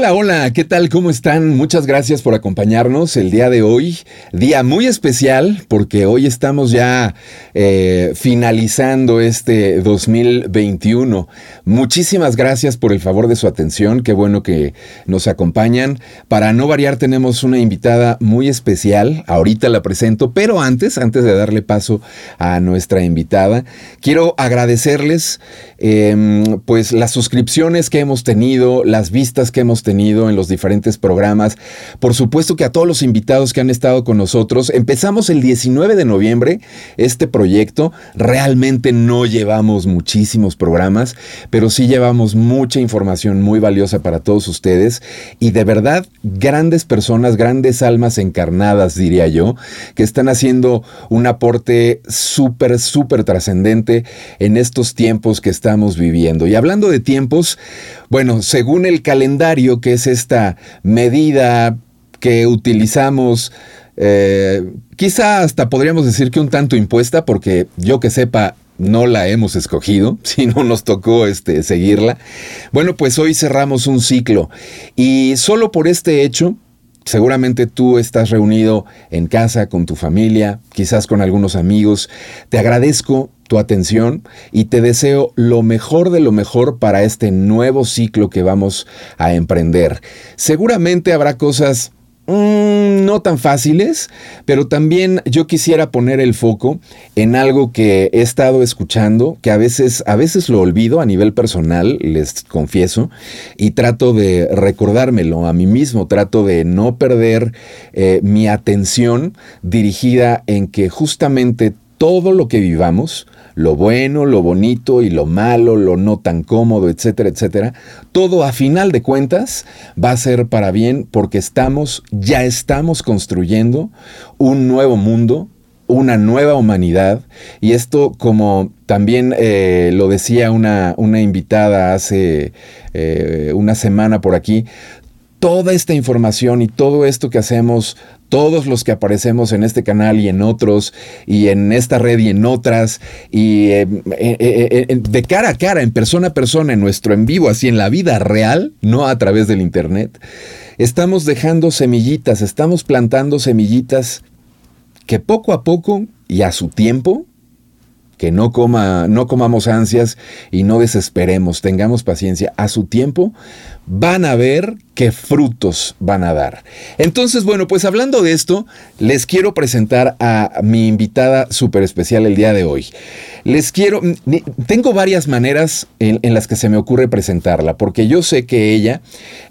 Hola, hola, ¿qué tal? ¿Cómo están? Muchas gracias por acompañarnos el día de hoy. Día muy especial porque hoy estamos ya eh, finalizando este 2021. Muchísimas gracias por el favor de su atención. Qué bueno que nos acompañan. Para no variar, tenemos una invitada muy especial. Ahorita la presento, pero antes, antes de darle paso a nuestra invitada, quiero agradecerles em, pues las suscripciones que hemos tenido, las vistas que hemos tenido en los diferentes programas. Por supuesto que a todos los invitados que han estado con nosotros. Empezamos el 19 de noviembre este proyecto. Realmente no llevamos muchísimos programas, pero sí llevamos mucha información muy valiosa para todos ustedes. Y de verdad, grandes personas, grandes almas encarnadas, diría yo, que están haciendo un aporte súper, súper trascendente en estos tiempos que estamos viviendo. Y hablando de tiempos, bueno, según el calendario, que es esta medida que utilizamos, eh, quizá hasta podríamos decir que un tanto impuesta, porque yo que sepa, no la hemos escogido, si no nos tocó este, seguirla. Bueno, pues hoy cerramos un ciclo y solo por este hecho, seguramente tú estás reunido en casa con tu familia, quizás con algunos amigos. Te agradezco tu atención y te deseo lo mejor de lo mejor para este nuevo ciclo que vamos a emprender. Seguramente habrá cosas mm, no tan fáciles, pero también yo quisiera poner el foco en algo que he estado escuchando, que a veces, a veces lo olvido a nivel personal, les confieso, y trato de recordármelo a mí mismo, trato de no perder eh, mi atención dirigida en que justamente todo lo que vivamos, lo bueno, lo bonito y lo malo, lo no tan cómodo, etcétera, etcétera, todo a final de cuentas va a ser para bien porque estamos, ya estamos construyendo un nuevo mundo, una nueva humanidad. Y esto como también eh, lo decía una, una invitada hace eh, una semana por aquí, toda esta información y todo esto que hacemos todos los que aparecemos en este canal y en otros, y en esta red y en otras, y eh, eh, eh, de cara a cara, en persona a persona, en nuestro en vivo, así en la vida real, no a través del Internet, estamos dejando semillitas, estamos plantando semillitas que poco a poco y a su tiempo, que no, coma, no comamos ansias y no desesperemos, tengamos paciencia, a su tiempo van a ver qué frutos van a dar. Entonces, bueno, pues hablando de esto, les quiero presentar a mi invitada súper especial el día de hoy. Les quiero, tengo varias maneras en, las que se me ocurre presentarla, porque yo sé que ella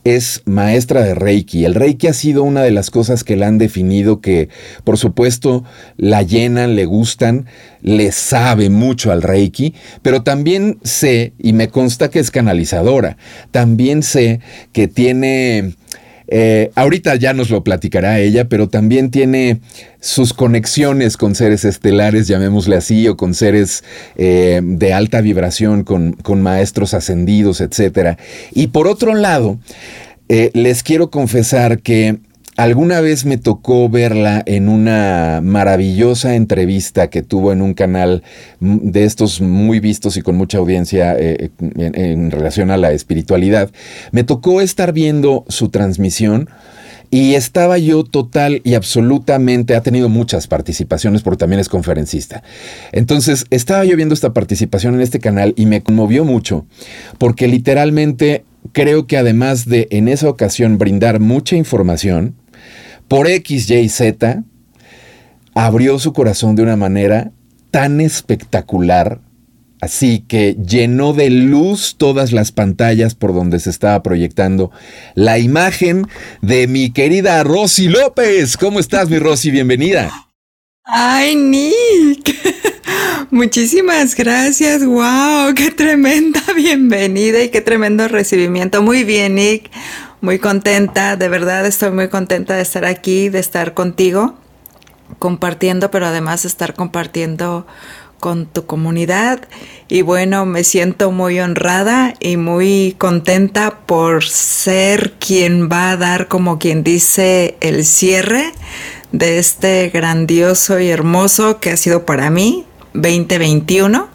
es maestra de Reiki. El Reiki ha sido una de las cosas que la han definido, que por supuesto la llenan, le gustan, le sabe mucho al Reiki, pero también sé, y me consta que es canalizadora, también sé que tiene eh, ahorita ya nos lo platicará ella, pero también tiene sus conexiones con seres estelares, llamémosle así, o con seres eh, de alta vibración, con, maestros ascendidos, etc. Y por otro lado, eh, les quiero confesar que Alguna vez me tocó verla en una maravillosa entrevista que tuvo en un canal de estos muy vistos y con mucha audiencia eh, en, relación a la espiritualidad. Me tocó estar viendo su transmisión. Y estaba yo total y absolutamente, ha tenido muchas participaciones porque también es conferencista. Entonces, estaba yo viendo esta participación en este canal y me conmovió mucho porque literalmente creo que además de en esa ocasión brindar mucha información, por X, Y, Z, abrió su corazón de una manera tan espectacular, así que llenó de luz todas las pantallas por donde se estaba proyectando la imagen de mi querida Rosy López. ¿Cómo estás, mi Rosy? Bienvenida. Ay, Nick. Muchísimas gracias. Wow, qué tremenda bienvenida y qué tremendo recibimiento. Muy bien, Nick muy contenta, de verdad estoy muy contenta de estar aquí, de estar contigo, compartiendo, pero además estar compartiendo con tu comunidad. Y bueno, me siento muy honrada y muy contenta por ser quien va a dar, como quien dice, el cierre de este grandioso y hermoso que ha sido para mí 2021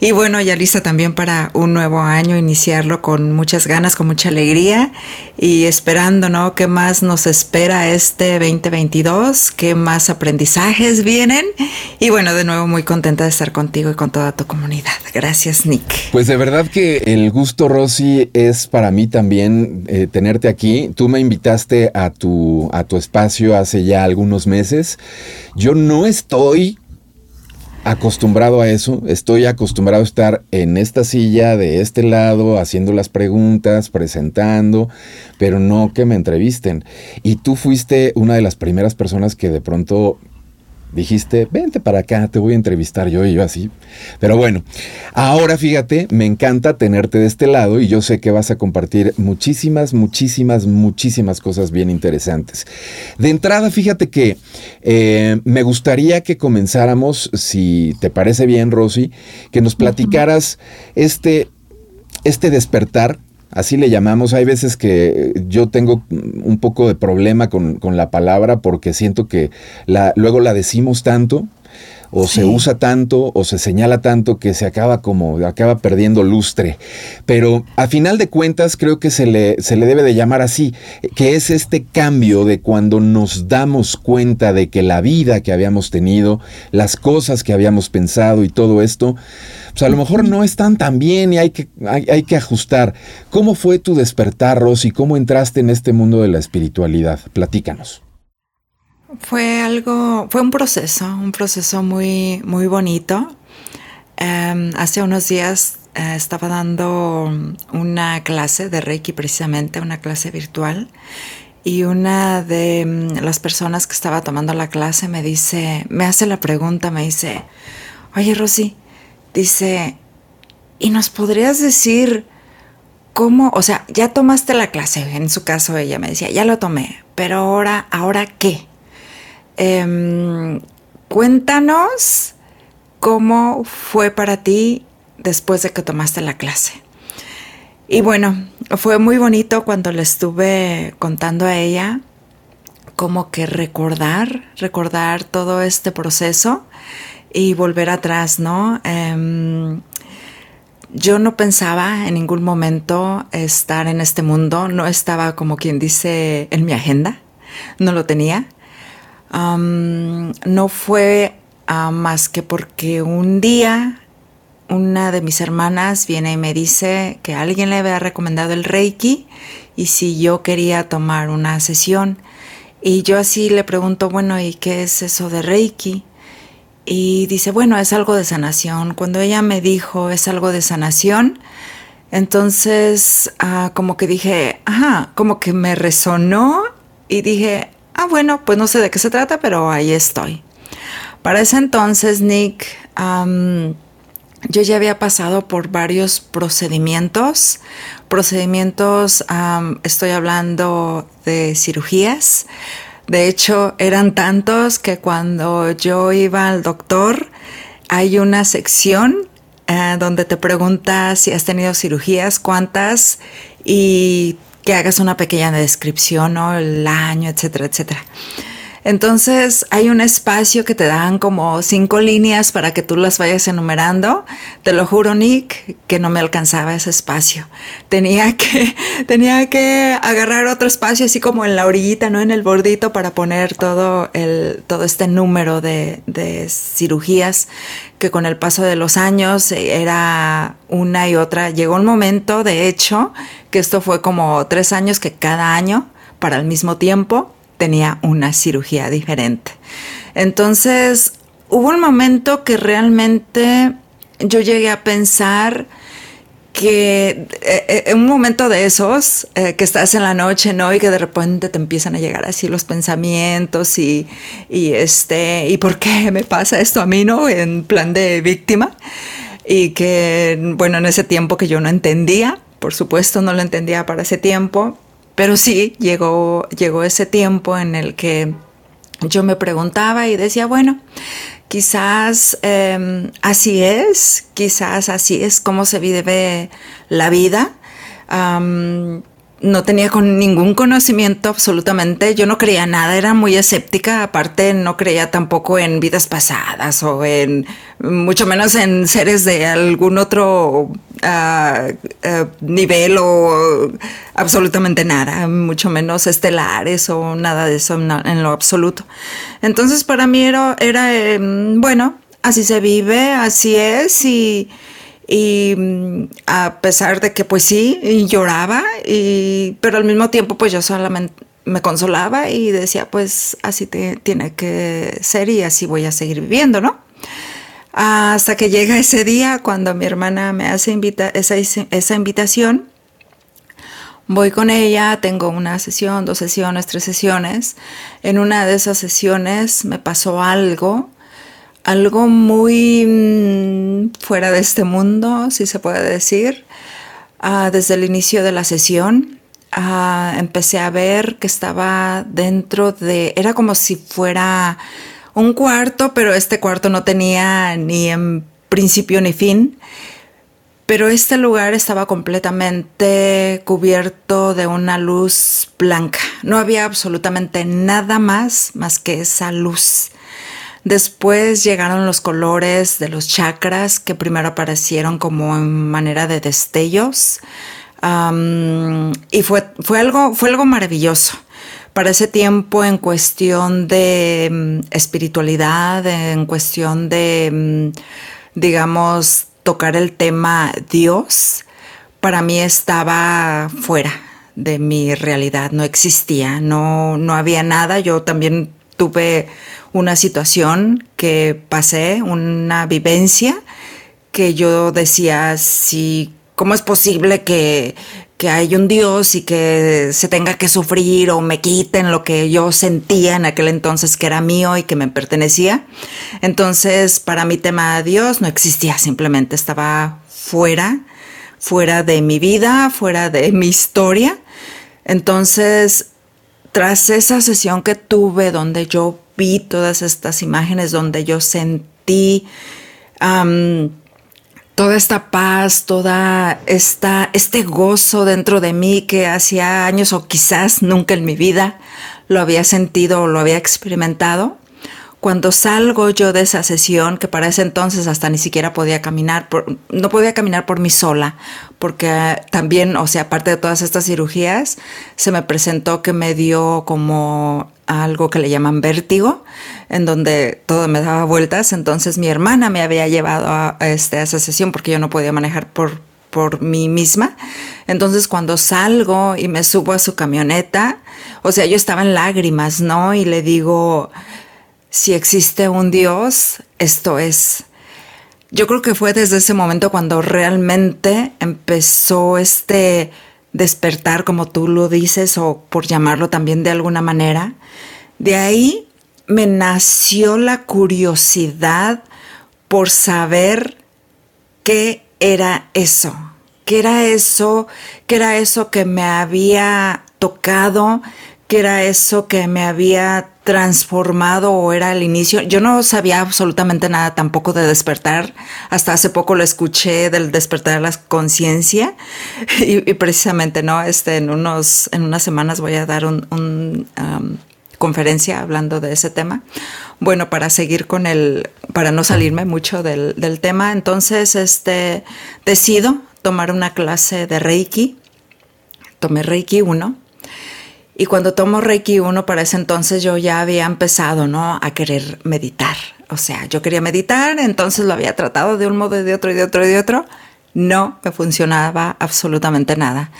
Y bueno, ya lista también para un nuevo año, iniciarlo con muchas ganas, con mucha alegría y esperando, ¿no? ¿Qué más nos espera este 2022? ¿Qué más aprendizajes vienen? Y bueno, de nuevo muy contenta de estar contigo y con toda tu comunidad. Gracias, Nick. Pues de verdad que el gusto, Rosy, es para mí también eh, tenerte aquí. Tú me invitaste a tu, a tu espacio hace ya algunos meses. Yo no estoy acostumbrado a eso, estoy acostumbrado a estar en esta silla de este lado haciendo las preguntas, presentando, pero no que me entrevisten. Y tú fuiste una de las primeras personas que de pronto dijiste, vente para acá, te voy a entrevistar yo y yo así. Pero bueno, ahora fíjate, me encanta tenerte de este lado y yo sé que vas a compartir muchísimas, muchísimas, muchísimas cosas bien interesantes. De entrada, fíjate que eh, me gustaría que comenzáramos, si te parece bien, Rosy, que nos platicaras este, este despertar Así le llamamos. Hay veces que yo tengo un poco de problema con, la palabra porque siento que la, luego la decimos tanto o se usa tanto o se señala tanto que se acaba como acaba perdiendo lustre. Pero a final de cuentas creo que se le, se le debe de llamar así, que es este cambio de cuando nos damos cuenta de que la vida que habíamos tenido, las cosas que habíamos pensado y todo esto, pues a lo mejor no están tan bien y hay que, hay, que ajustar. ¿Cómo fue tu despertar, Rosy? ¿Cómo entraste en este mundo de la espiritualidad? Platícanos. Fue algo, fue un proceso, un proceso muy, muy bonito. Em, hace unos días eh, estaba dando una clase de Reiki precisamente, una clase virtual, y una de mm, las personas que estaba tomando la clase me dice, me hace la pregunta, me dice, oye Rosy, dice, ¿y nos podrías decir cómo, o sea, ya tomaste la clase, en su caso ella me decía, ya lo tomé, pero ahora, ¿ahora qué? Em, cuéntanos cómo fue para ti después de que tomaste la clase. Y bueno, fue muy bonito cuando le estuve contando a ella como que recordar, recordar todo este proceso y volver atrás, ¿no? Em, yo no pensaba en ningún momento estar en este mundo, no estaba como quien dice en mi agenda, no lo tenía no fue ah, más que porque un día una de mis hermanas viene y me dice que alguien le había recomendado el Reiki y si yo quería tomar una sesión. Y yo así le pregunto, bueno, ¿y qué es eso de Reiki? Y dice, bueno, es algo de sanación. Cuando ella me dijo, es algo de sanación, entonces ah, como que dije, ajá, como que me resonó y dije, ah, bueno, pues no sé de qué se trata, pero ahí estoy. Para ese entonces, Nick, yo ya había pasado por varios procedimientos. Procedimientos, estoy hablando de cirugías. De hecho, eran tantos que cuando yo iba al doctor, hay una sección eh, donde te pregunta si has tenido cirugías, cuántas, y que hagas una pequeña descripción, ¿no? El año, etcétera, etcétera. Entonces hay un espacio que te dan como cinco líneas para que tú las vayas enumerando. Te lo juro, Nick, que no me alcanzaba ese espacio. Tenía que, tenía que agarrar otro espacio así como en la orillita, no en el bordito, para poner todo, el, todo este número de, de cirugías que con el paso de los años era una y otra. Llegó un momento, de hecho, que esto fue como tres años que cada año, para el mismo tiempo, tenía una cirugía diferente. Entonces, hubo un momento que realmente yo llegué a pensar que eh, eh, en un momento de esos, eh, que estás en la noche, ¿no? Y que de repente te empiezan a llegar así los pensamientos y este, ¿y por qué me pasa esto a mí, no? En plan de víctima. Y que, bueno, en ese tiempo que yo no entendía, por supuesto no lo entendía para ese tiempo, pero sí, llegó, llegó ese tiempo en el que yo me preguntaba y decía, bueno, quizás em, así es, quizás así es como se vive la vida. No tenía con ningún conocimiento absolutamente, yo no creía nada, era muy escéptica, aparte no creía tampoco en vidas pasadas o en, mucho menos en seres de algún otro ah, ah, nivel o absolutamente nada, mucho menos estelares o nada de eso en, lo absoluto. Entonces para mí era, era em, bueno, así se vive, así es y y mm, a pesar de que pues sí, lloraba, y, pero al mismo tiempo pues yo solamente me consolaba y decía pues así te, tiene que ser y así voy a seguir viviendo, ¿no? Hasta que llega ese día cuando mi hermana me hace invita esa, esa invitación. Voy con ella, tengo una sesión, dos sesiones, tres sesiones. En una de esas sesiones me pasó algo algo muy mm, fuera de este mundo, si se puede decir. Ah, desde el inicio de la sesión ah, empecé a ver que estaba dentro de, era como si fuera un cuarto, pero este cuarto no tenía ni en principio ni fin. Pero este lugar estaba completamente cubierto de una luz blanca. No había absolutamente nada más más que esa luz. Después llegaron los colores de los chakras que primero aparecieron como en manera de destellos. y fue, fue, algo, fue algo maravilloso. Para ese tiempo, en cuestión de mm, espiritualidad, en cuestión de, mm, digamos, tocar el tema Dios, para mí estaba fuera de mi realidad, no existía, no, no había nada. Yo también tuve una situación que pasé, una vivencia que yo decía, si, ¿cómo es posible que, que hay un Dios y que se tenga que sufrir o me quiten lo que yo sentía en aquel entonces que era mío y que me pertenecía? Entonces, para mi tema Dios no existía, simplemente estaba fuera, fuera de mi vida, fuera de mi historia. Entonces, tras esa sesión que tuve donde yo vi todas estas imágenes, donde yo sentí toda esta paz, toda esta, este gozo dentro de mí que hacía años o quizás nunca en mi vida lo había sentido o lo había experimentado. Cuando salgo yo de esa sesión, que para ese entonces hasta ni siquiera podía caminar, no podía caminar por mí sola, porque también, o sea, aparte de todas estas cirugías, se me presentó que me dio como algo que le llaman vértigo, en donde todo me daba vueltas. Entonces mi hermana me había llevado a, este, a esa sesión porque yo no podía manejar por, por mí misma. Entonces cuando salgo y me subo a su camioneta, o sea, yo estaba en lágrimas, ¿no? Y le digo, si existe un Dios, esto es. Yo creo que fue desde ese momento cuando realmente empezó este despertar, como tú lo dices, o por llamarlo también de alguna manera. De ahí me nació la curiosidad por saber qué era eso, qué era eso, qué era eso que me había tocado, qué era eso que me había transformado o era el inicio. Yo no sabía absolutamente nada tampoco de despertar. Hasta hace poco lo escuché del despertar de la conciencia y, precisamente, ¿no? Este, en, unos, en unas semanas voy a dar un, um, conferencia hablando de ese tema. Bueno, para seguir con el, para no salirme mucho del, del tema, entonces, este, decido tomar una clase de Reiki. Tomé Reiki 1 y cuando tomo Reiki 1, para ese entonces yo ya había empezado, ¿no? A querer meditar. O sea, yo quería meditar, entonces lo había tratado de un modo y de otro y de otro y de otro. No me funcionaba absolutamente nada.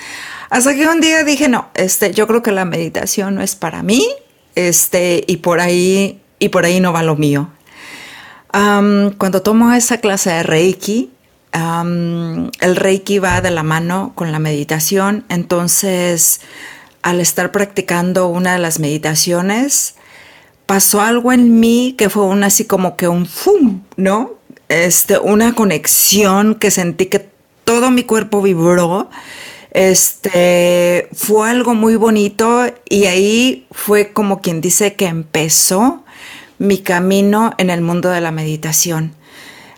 Hasta que un día dije, no, este, yo creo que la meditación no es para mí, este, y por ahí, y por ahí no va lo mío. cuando tomo esa clase de Reiki, el Reiki va de la mano con la meditación, entonces al estar practicando una de las meditaciones, pasó algo en mí que fue un así como que un fum, ¿no? Este, una conexión que sentí que todo mi cuerpo vibró. Este, fue algo muy bonito y ahí fue como quien dice que empezó mi camino en el mundo de la meditación.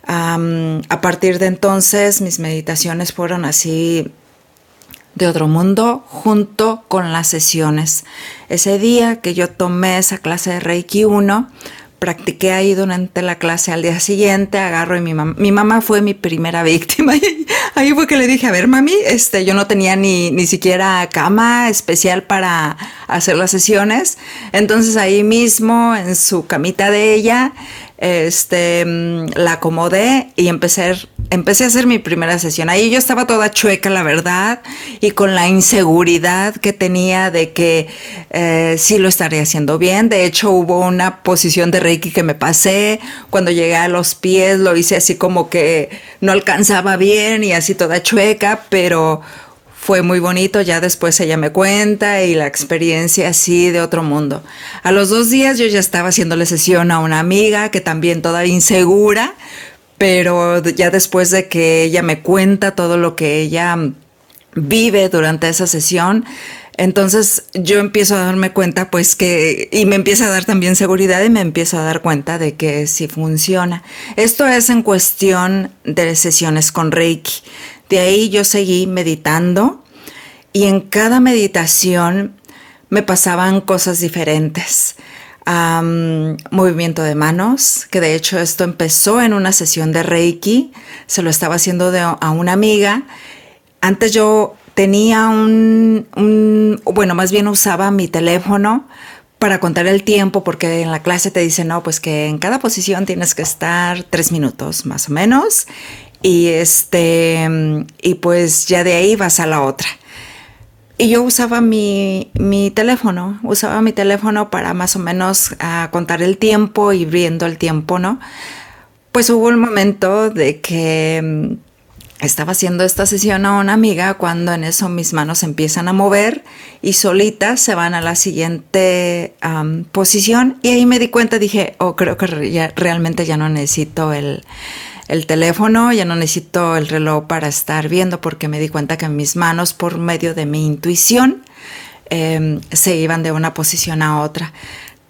a partir de entonces mis meditaciones fueron así de otro mundo junto con las sesiones. Ese día que yo tomé esa clase de Reiki 1, practiqué ahí durante la clase al día siguiente, agarro y mi mamá, mi mamá fue mi primera víctima. Ahí fue que le dije, a ver, mami, este, yo no tenía ni, ni siquiera cama especial para hacer las sesiones. Entonces ahí mismo, en su camita de ella, este, mm, la acomodé y empecé, empecé a hacer mi primera sesión. Ahí yo estaba toda chueca, la verdad, y con la inseguridad que tenía de que eh, sí lo estaría haciendo bien. De hecho, hubo una posición de Reiki que me pasé. Cuando llegué a los pies, lo hice así como que no alcanzaba bien y así toda chueca, pero fue muy bonito, ya después ella me cuenta y la experiencia así de otro mundo. A los dos días yo ya estaba haciéndole sesión a una amiga que también toda insegura, pero ya después de que ella me cuenta todo lo que ella vive durante esa sesión, entonces yo empiezo a darme cuenta, pues que, y me empieza a dar también seguridad y me empiezo a dar cuenta de que sí funciona. Esto es en cuestión de sesiones con Reiki. De ahí yo seguí meditando y en cada meditación me pasaban cosas diferentes. movimiento de manos, que de hecho esto empezó en una sesión de Reiki, se lo estaba haciendo a una amiga. Antes yo tenía un, bueno, más bien usaba mi teléfono para contar el tiempo, porque en la clase te dicen, no, pues que en cada posición tienes que estar tres minutos más o menos, y este, y pues ya de ahí vas a la otra. Y yo usaba mi, mi teléfono, usaba mi teléfono para más o menos ah, contar el tiempo y viendo el tiempo, ¿no? Pues hubo un momento de que mm, estaba haciendo esta sesión a una amiga cuando en eso mis manos empiezan a mover y solitas se van a la siguiente posición y ahí me di cuenta, dije, oh, creo que realmente ya no necesito el, el teléfono, ya no necesito el reloj para estar viendo porque me di cuenta que mis manos por medio de mi intuición em, se iban de una posición a otra.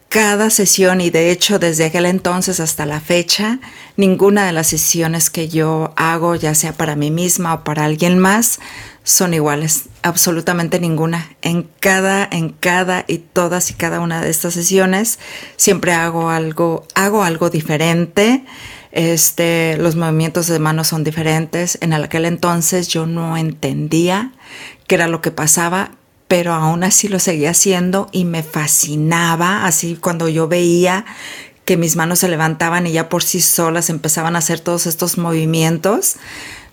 Cada sesión y de hecho desde aquel entonces hasta la fecha, ninguna de las sesiones que yo hago, ya sea para mí misma o para alguien más, son iguales, absolutamente ninguna. En cada, en cada y todas y cada una de estas sesiones siempre hago algo, hago algo diferente. Este, los movimientos de manos son diferentes. En aquel entonces yo no entendía qué era lo que pasaba, pero aún así lo seguía haciendo y me fascinaba, así cuando yo veía que mis manos se levantaban y ya por sí solas empezaban a hacer todos estos movimientos,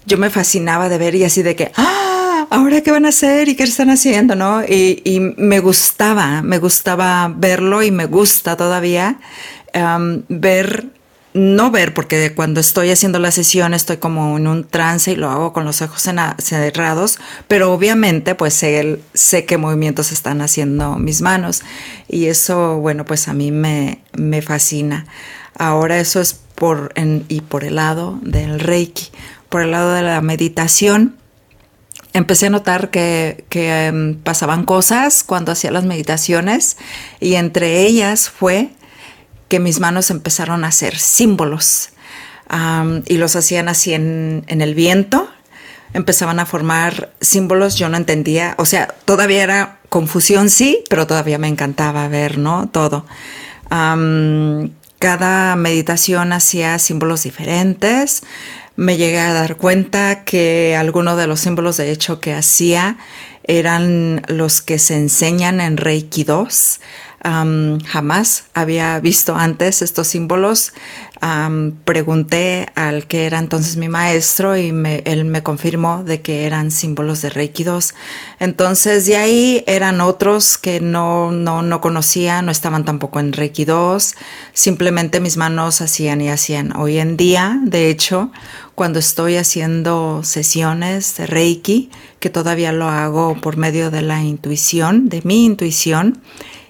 yo me fascinaba de ver y así de que, ¡ah! ¿Ahora qué van a hacer y qué están haciendo? ¿no? Y, me gustaba, me gustaba verlo y me gusta todavía um, ver no ver, porque cuando estoy haciendo la sesión estoy como en un trance y lo hago con los ojos cerrados, pero obviamente pues sé, sé qué movimientos están haciendo mis manos y eso, bueno, pues a mí me, me fascina. Ahora eso es por, en, y por el lado del Reiki, por el lado de la meditación. Empecé a notar que, que em, pasaban cosas cuando hacía las meditaciones y entre ellas fue que mis manos empezaron a hacer símbolos y los hacían así en, el viento. Empezaban a formar símbolos, yo no entendía, o sea, todavía era confusión, sí, pero todavía me encantaba ver, ¿no? Todo. cada meditación hacía símbolos diferentes. Me llegué a dar cuenta que algunos de los símbolos, de hecho, que hacía eran los que se enseñan en Reiki 2 jamás había visto antes estos símbolos. pregunté al que era entonces mi maestro y él me confirmó de que eran símbolos de Reiki 2. Entonces de ahí eran otros que no, no, no conocía, no estaban tampoco en Reiki 2. Simplemente mis manos hacían y hacían. Hoy en día, de hecho, cuando estoy haciendo sesiones de Reiki, que todavía lo hago por medio de la intuición, de mi intuición,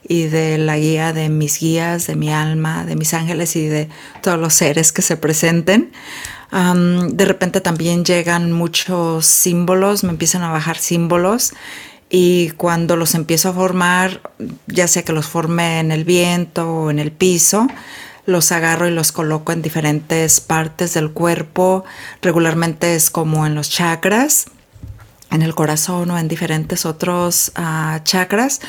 y de la guía de mis guías, de mi alma, de mis ángeles y de todos los seres que se presenten. de repente también llegan muchos símbolos, me empiezan a bajar símbolos y cuando los empiezo a formar, ya sea que los forme en el viento o en el piso, los agarro y los coloco en diferentes partes del cuerpo. Regularmente es como en los chakras en el corazón o en diferentes otros uh, chakras,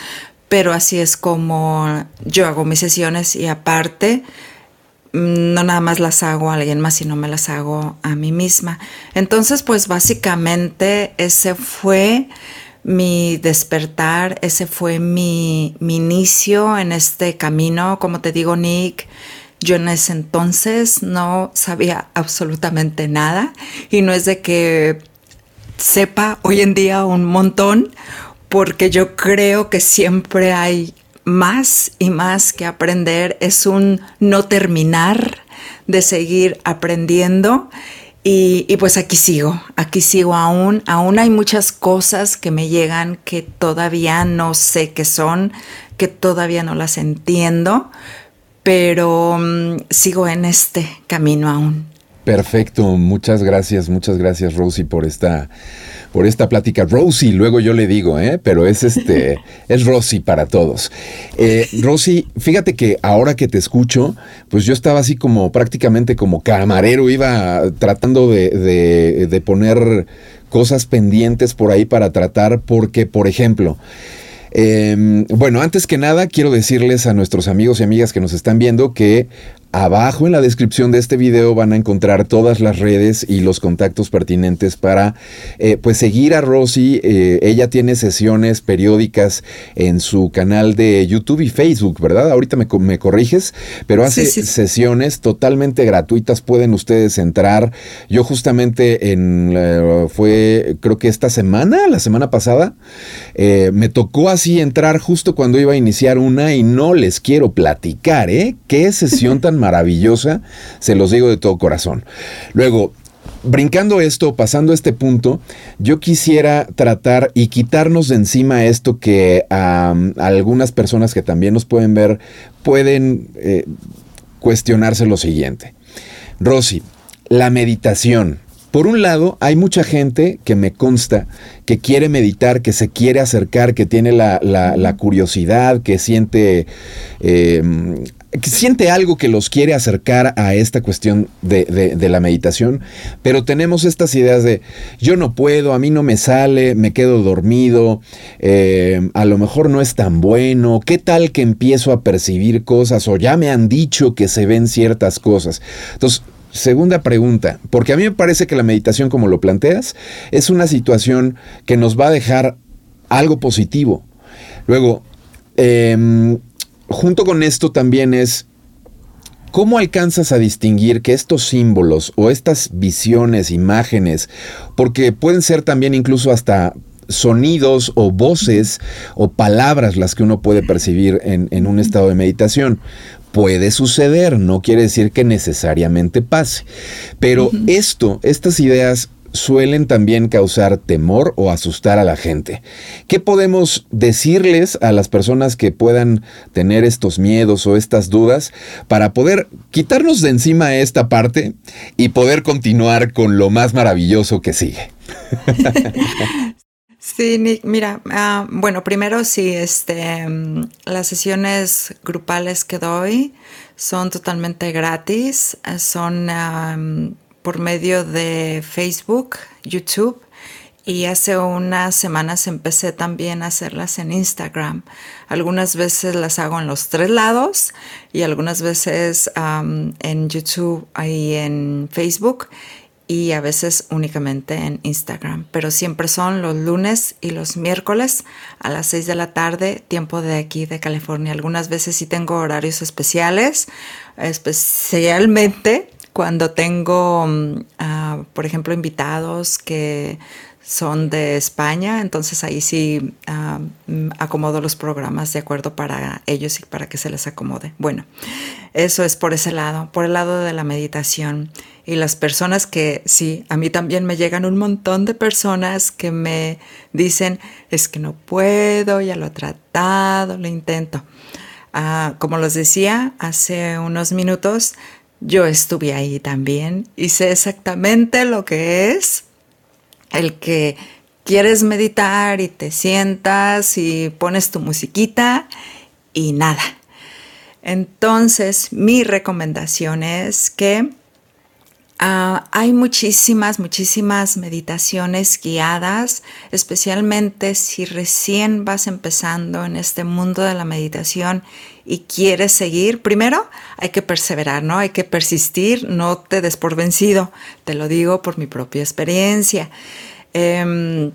pero así es como yo hago mis sesiones y aparte mm, no nada más las hago a alguien más, sino me las hago a mí misma. Entonces, pues básicamente ese fue mi despertar, ese fue mi, mi inicio en este camino. Como te digo, Nick, yo en ese entonces no sabía absolutamente nada y no es de que sepa hoy en día un montón, porque yo creo que siempre hay más y más que aprender, es un no terminar de seguir aprendiendo. Y, pues aquí sigo, aquí sigo aún, aún hay muchas cosas que me llegan que todavía no sé qué son, que todavía no las entiendo, pero mm, sigo en este camino aún. Perfecto, muchas gracias, muchas gracias Rosy por esta por esta plática. Rosy, luego yo le digo, ¿eh? pero es este, es Rosy para todos. Eh, Rosy, fíjate que ahora que te escucho, pues yo estaba así como prácticamente como camarero, iba tratando de, de, de poner cosas pendientes por ahí para tratar, porque, por ejemplo, eh, bueno, antes que nada, quiero decirles a nuestros amigos y amigas que nos están viendo que Abajo en la descripción de este video van a encontrar todas las redes y los contactos pertinentes para eh, pues seguir a Rosy. Eh, ella tiene sesiones periódicas en su canal de YouTube y Facebook, ¿verdad? Ahorita me, me corriges, pero hace sesiones totalmente gratuitas. Pueden ustedes entrar. Yo justamente en fue creo que esta semana, la semana pasada, eh, me tocó así entrar justo cuando iba a iniciar una y no les quiero platicar, ¿eh? Qué sesión tan maravillosa, se los digo de todo corazón. Luego, brincando esto, pasando este punto, yo quisiera tratar y quitarnos de encima esto que a algunas personas que también nos pueden ver pueden eh, cuestionarse lo siguiente. Rosy, la meditación. Por un lado, hay mucha gente que me consta que quiere meditar, que se quiere acercar, que tiene la, curiosidad, que siente eh, siente algo que los quiere acercar a esta cuestión de, la meditación, pero tenemos estas ideas de yo no puedo, a mí no me sale, me quedo dormido, eh, a lo mejor no es tan bueno, ¿qué tal que empiezo a percibir cosas o ya me han dicho que se ven ciertas cosas? Entonces, Segunda pregunta, porque a mí me parece que la meditación como lo planteas es una situación que nos va a dejar algo positivo. Luego, eh, junto con esto también es ¿Cómo alcanzas a distinguir que estos símbolos o estas visiones, imágenes, porque pueden ser también incluso hasta sonidos o voces o palabras las que uno puede percibir en, un estado de meditación? Puede suceder, no quiere decir que necesariamente pase. Pero esto, estas ideas suelen también causar temor o asustar a la gente. ¿Qué podemos decirles a las personas que puedan tener estos miedos o estas dudas para poder quitarnos de encima esta parte y poder continuar con lo más maravilloso que sigue? Sí, Nick, mira, ah, bueno, primero sí, este, mm, las sesiones grupales que doy son totalmente gratis, son por medio de Facebook, YouTube y hace unas semanas empecé también a hacerlas en Instagram. Algunas veces las hago en los tres lados y algunas veces en YouTube y en Facebook y a veces únicamente en Instagram. Pero siempre son los lunes y los miércoles a las 6 de la tarde, tiempo de aquí de California. Algunas veces sí tengo horarios especiales, especialmente cuando tengo, mm, ah, por ejemplo, invitados que son de España, entonces ahí sí acomodo los programas de acuerdo para ellos y para que se les acomode. Bueno, eso es por ese lado, por el lado de la meditación. Y las personas que sí, a mí también me llegan un montón de personas que me dicen, es que no puedo, ya lo he tratado, lo intento. Ah, como les decía hace unos minutos, yo estuve ahí también y sé exactamente lo que es el que quieres meditar y te sientas y pones tu musiquita y nada. Entonces, mi recomendación es que Ah, hay muchísimas, muchísimas meditaciones guiadas, especialmente si recién vas empezando en este mundo de la meditación y quieres seguir. Primero, hay que perseverar, ¿no? Hay que persistir, no te des por vencido. Te lo digo por mi propia experiencia. Em,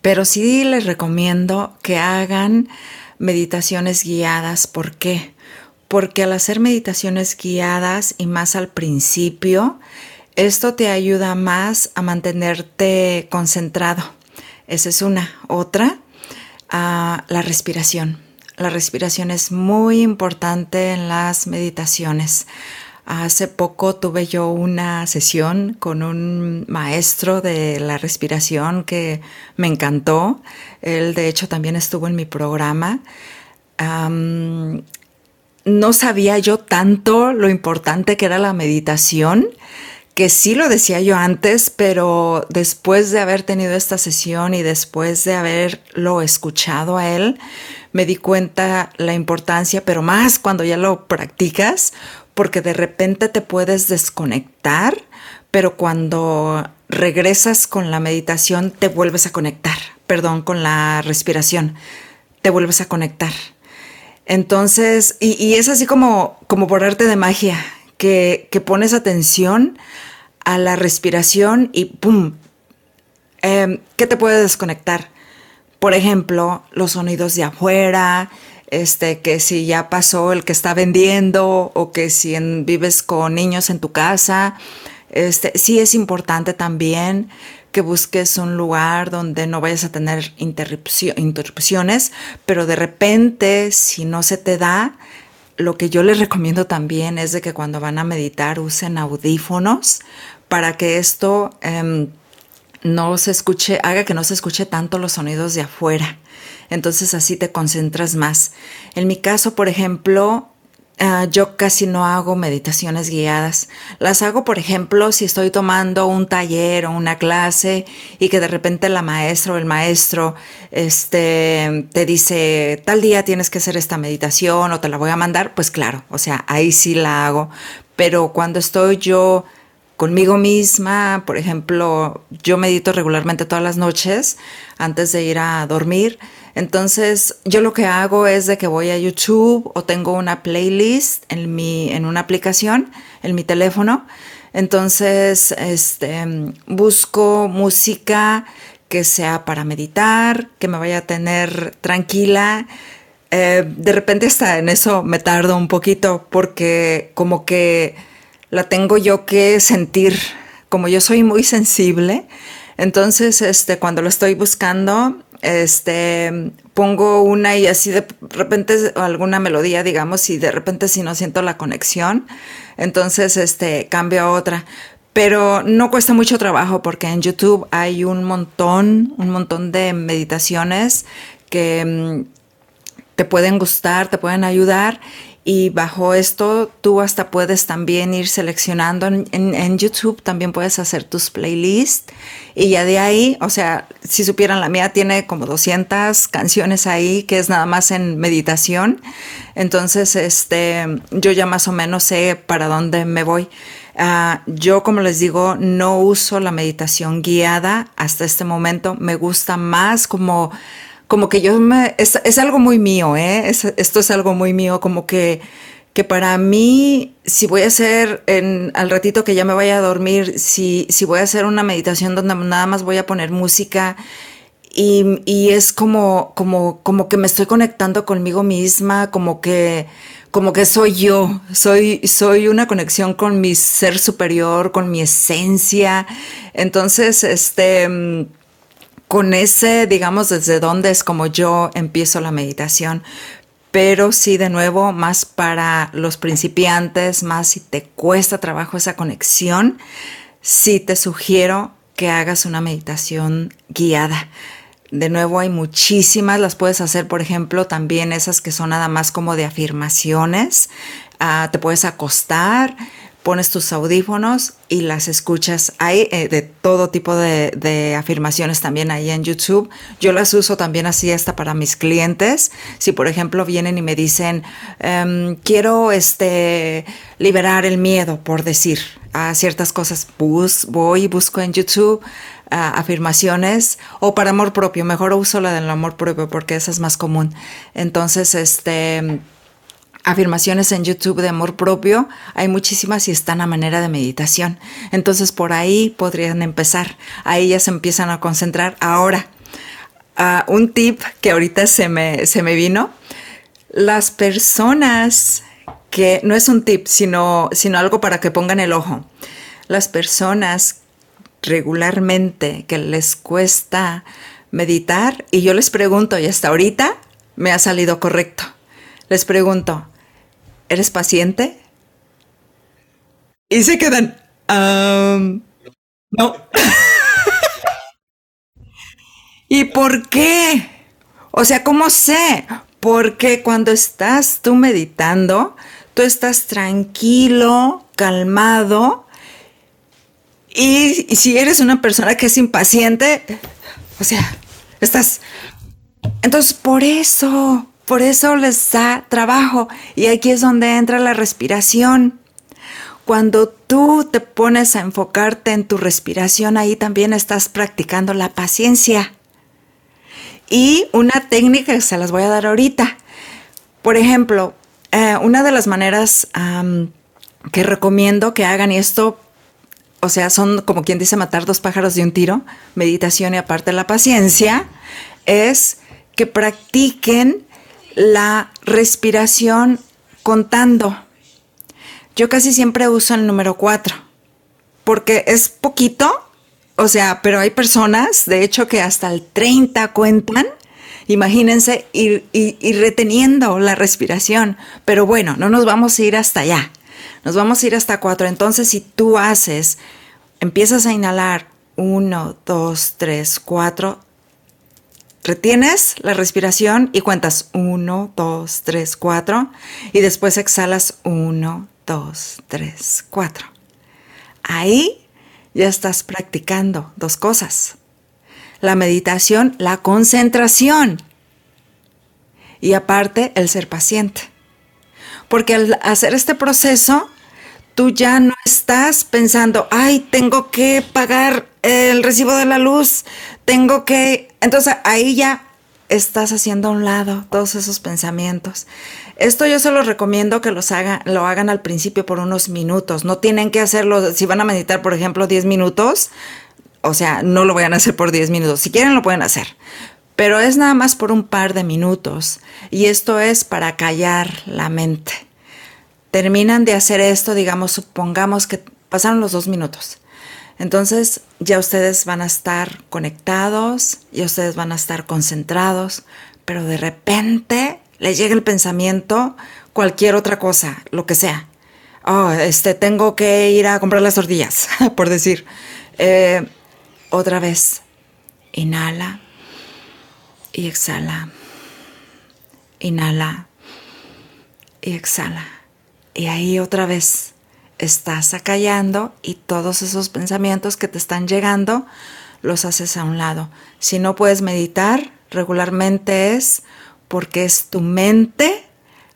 pero sí les recomiendo que hagan meditaciones guiadas. ¿Por qué? Porque al hacer meditaciones guiadas y más al principio, esto te ayuda más a mantenerte concentrado. Esa es una. Otra, ah, la respiración. La respiración es muy importante en las meditaciones. Hace poco tuve yo una sesión con un maestro de la respiración que me encantó. Él de hecho también estuvo en mi programa no sabía yo tanto lo importante que era la meditación, que sí lo decía yo antes, pero después de haber tenido esta sesión y después de haberlo escuchado a él, me di cuenta la importancia, pero más cuando ya lo practicas, porque de repente te puedes desconectar, pero cuando regresas con la meditación te vuelves a conectar, perdón, con la respiración, te vuelves a conectar. Entonces, y, es así como, como por arte de magia, que, pones atención a la respiración y ¡pum! Em, ¿Qué te puede desconectar? Por ejemplo, los sonidos de afuera, este, que si ya pasó el que está vendiendo o que si vives con niños en tu casa, este, sí es importante también que busques un lugar donde no vayas a tener interrupciones, pero de repente, si no se te da, lo que yo les recomiendo también es de que cuando van a meditar usen audífonos para que esto em, no se escuche, haga que no se escuche tanto los sonidos de afuera. Entonces así te concentras más. En mi caso, por ejemplo, Ah, yo casi no hago meditaciones guiadas. Las hago, por ejemplo, si estoy tomando un taller o una clase y que de repente la maestra o el maestro este, te dice, tal día tienes que hacer esta meditación o te la voy a mandar, pues claro, o sea, ahí sí la hago. Pero cuando estoy yo conmigo misma, por ejemplo, yo medito regularmente todas las noches antes de ir a dormir. Entonces, yo lo que hago es de que voy a YouTube o tengo una playlist en mi en una aplicación en mi teléfono. Entonces, este busco música que sea para meditar, que me vaya a tener tranquila. Eh, de repente hasta en eso me tardo un poquito porque como que la tengo yo que sentir, como yo soy muy sensible, entonces este, cuando lo estoy buscando, este, pongo una y así de repente alguna melodía, digamos, y de repente si no siento la conexión, entonces este, cambio a otra. Pero no cuesta mucho trabajo porque en YouTube hay un montón, un montón de meditaciones que mm, te pueden gustar, te pueden ayudar y bajo esto tú hasta puedes también ir seleccionando en, YouTube, también puedes hacer tus playlists y ya de ahí, o sea, si supieran la mía tiene como 200 canciones ahí que es nada más en meditación, entonces este, yo ya más o menos sé para dónde me voy. Ah, yo, como les digo, no uso la meditación guiada hasta este momento, me gusta más como como que yo me, es, algo muy mío, ¿eh? esto es algo muy mío, como que, que para mí, si voy a hacer en, al ratito que ya me vaya a dormir, si, si voy a hacer una meditación donde nada más voy a poner música y, y es como, como, como que me estoy conectando conmigo misma, como que, como que soy yo, soy, soy una conexión con mi ser superior, con mi esencia. Entonces, este con ese, digamos, desde dónde es como yo empiezo la meditación. Pero sí, de nuevo, más para los principiantes, más si te cuesta trabajo esa conexión, sí te sugiero que hagas una meditación guiada. De nuevo, hay muchísimas, las puedes hacer, por ejemplo, también esas que son nada más como de afirmaciones. Ah, te puedes acostar, pones tus audífonos y las escuchas. Hay eh, de todo tipo de, afirmaciones también ahí en YouTube. Yo las uso también así hasta para mis clientes. Si por ejemplo vienen y me dicen, em, quiero este, liberar el miedo, por decir, a ciertas cosas, bus, voy y busco en YouTube afirmaciones o para amor propio. Mejor uso la del amor propio porque esa es más común. Entonces, este afirmaciones en YouTube de amor propio, hay muchísimas y están a manera de meditación. Entonces por ahí podrían empezar. Ahí ya se empiezan a concentrar. Ahora, un tip que ahorita se me, se me vino. Las personas que no es un tip, sino, sino algo para que pongan el ojo. Las personas regularmente que les cuesta meditar y yo les pregunto y hasta ahorita me ha salido correcto. Les pregunto, ¿eres paciente? Y se quedan, no. ¿Y por qué? O sea, ¿cómo sé? Porque cuando estás tú meditando, tú estás tranquilo, calmado, y, si eres una persona que es impaciente, o sea, estás... Entonces, por eso, por eso les da trabajo. Y aquí es donde entra la respiración. Cuando tú te pones a enfocarte en tu respiración, ahí también estás practicando la paciencia. Y una técnica que se las voy a dar ahorita. Por ejemplo, eh, una de las maneras que recomiendo que hagan, y esto o sea, son como quien dice matar dos pájaros de un tiro, meditación y aparte la paciencia, es que practiquen la respiración contando. Yo casi siempre uso el número cuatro, porque es poquito, o sea, pero hay personas, de hecho, que hasta el 30 cuentan. Imagínense ir, ir reteniendo la respiración. Pero bueno, no nos vamos a ir hasta allá. Nos vamos a ir hasta cuatro. Entonces, si tú haces, empiezas a inhalar uno, dos, tres, cuatro, retienes la respiración y cuentas uno, dos, tres, cuatro, y después exhalas uno, dos, tres, cuatro. Ahí ya estás practicando dos cosas. La meditación, la concentración y aparte el ser paciente. Porque al hacer este proceso, tú ya no estás pensando, ay, tengo que pagar el recibo de la luz, tengo que... Entonces ahí ya estás haciendo a un lado todos esos pensamientos. Esto yo se los recomiendo que los hagan, lo hagan al principio por unos minutos. No tienen que hacerlo, si van a meditar, por ejemplo, 10 minutos, o sea, no lo vayan a hacer por 10 minutos. Si quieren, lo pueden hacer. Pero es nada más por un par de minutos. Y esto es para callar la mente terminan de hacer esto, digamos, supongamos que pasaron los dos minutos. Entonces ya ustedes van a estar conectados, ya ustedes van a estar concentrados, pero de repente les llega el pensamiento cualquier otra cosa, lo que sea. Oh, este, tengo que ir a comprar las tortillas, por decir. Eh, otra vez, inhala y exhala. Inhala y exhala. Y ahí otra vez estás acallando y todos esos pensamientos que te están llegando los haces a un lado. Si no puedes meditar, regularmente es porque es tu mente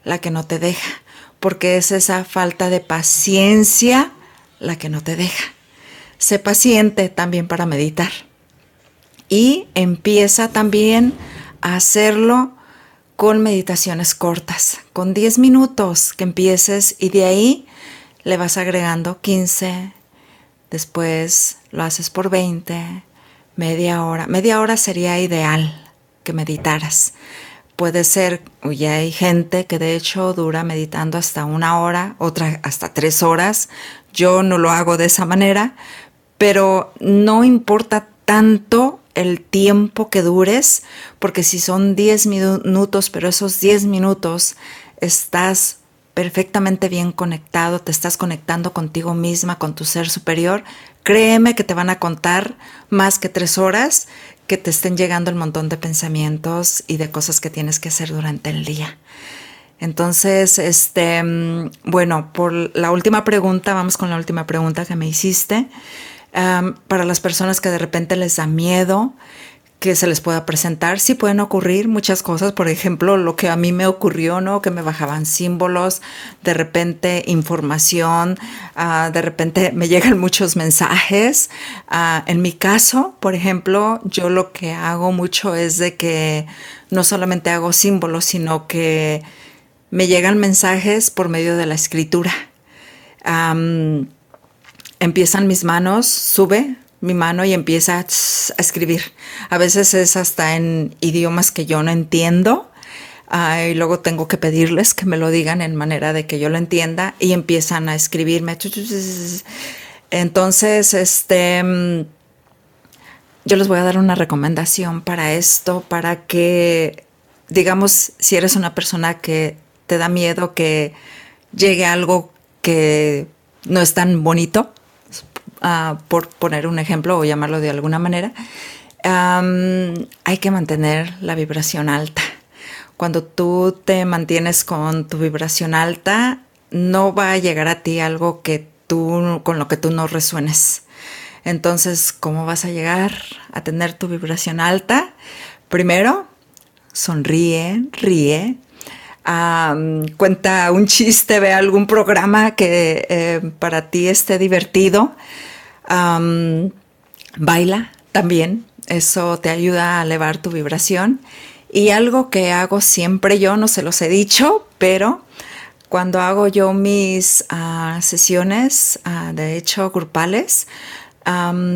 la que no te deja, porque es esa falta de paciencia la que no te deja. Sé paciente también para meditar. Y empieza también a hacerlo con meditaciones cortas, con 10 minutos que empieces y de ahí le vas agregando 15, después lo haces por 20, media hora. Media hora sería ideal que meditaras. Puede ser, ya hay gente que de hecho dura meditando hasta una hora, otra hasta tres horas. Yo no lo hago de esa manera, pero no importa tanto el tiempo que dures, porque si son 10 minutos, pero esos 10 minutos estás perfectamente bien conectado, te estás conectando contigo misma, con tu ser superior, créeme que te van a contar más que tres horas que te estén llegando el montón de pensamientos y de cosas que tienes que hacer durante el día. Entonces, este, mm, bueno, por la última pregunta, vamos con la última pregunta que me hiciste. Para las personas que de repente les da miedo, que se les pueda presentar. Sí pueden ocurrir muchas cosas, por ejemplo, lo que a mí me ocurrió, ¿no? Que me bajaban símbolos, de repente información, ah, de repente me llegan muchos mensajes. Ah, en mi caso, por ejemplo, yo lo que hago mucho es de que no solamente hago símbolos, sino que me llegan mensajes por medio de la escritura. Empiezan mis manos, sube, mi mano y empieza a escribir. A veces es hasta en idiomas que yo no entiendo. Ah, y luego tengo que pedirles que me lo digan en manera de que yo lo entienda y empiezan a escribirme. Entonces, este, mm, yo les voy a dar una recomendación para esto, para que, digamos, si eres una persona que te da miedo que llegue algo que no es tan bonito, por poner un ejemplo o llamarlo de alguna manera, hay que mantener la vibración alta. Cuando tú te mantienes con tu vibración alta, no va a llegar a ti algo que tú, con lo que tú no resuenes. Entonces, ¿cómo vas a llegar a tener tu vibración alta? Primero, sonríe, ríe, cuenta un chiste, ve algún programa que eh, para ti esté divertido baila también, eso te ayuda a elevar tu vibración. Y algo que hago siempre yo, no se los he dicho, pero cuando hago yo mis ah, sesiones, ah, de hecho, grupales,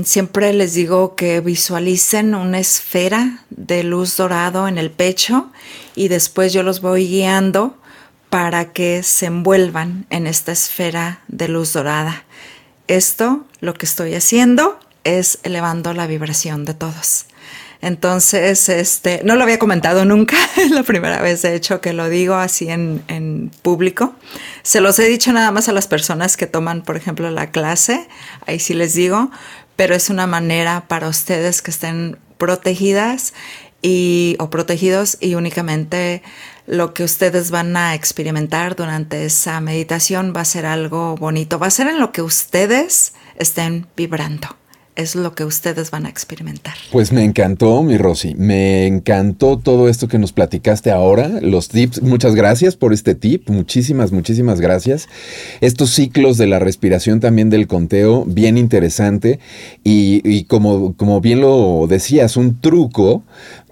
siempre les digo que visualicen una esfera de luz dorado en el pecho y después yo los voy guiando para que se envuelvan en esta esfera de luz dorada. Esto lo que estoy haciendo es elevando la vibración de todos. Entonces, este, no lo había comentado nunca, es la primera vez de hecho que lo digo así en, público. Se los he dicho nada más a las personas que toman, por ejemplo, la clase, ahí sí les digo, pero es una manera para ustedes que estén protegidas y, o protegidos y únicamente lo que ustedes van a experimentar durante esa meditación va a ser algo bonito, va a ser en lo que ustedes estén vibrando. Es lo que ustedes van a experimentar. Pues me encantó, mi Rosy. Me encantó todo esto que nos platicaste ahora. Los tips, muchas gracias por este tip. Muchísimas, muchísimas gracias. Estos ciclos de la respiración también del conteo, bien interesante. Y, como, como bien lo decías, un truco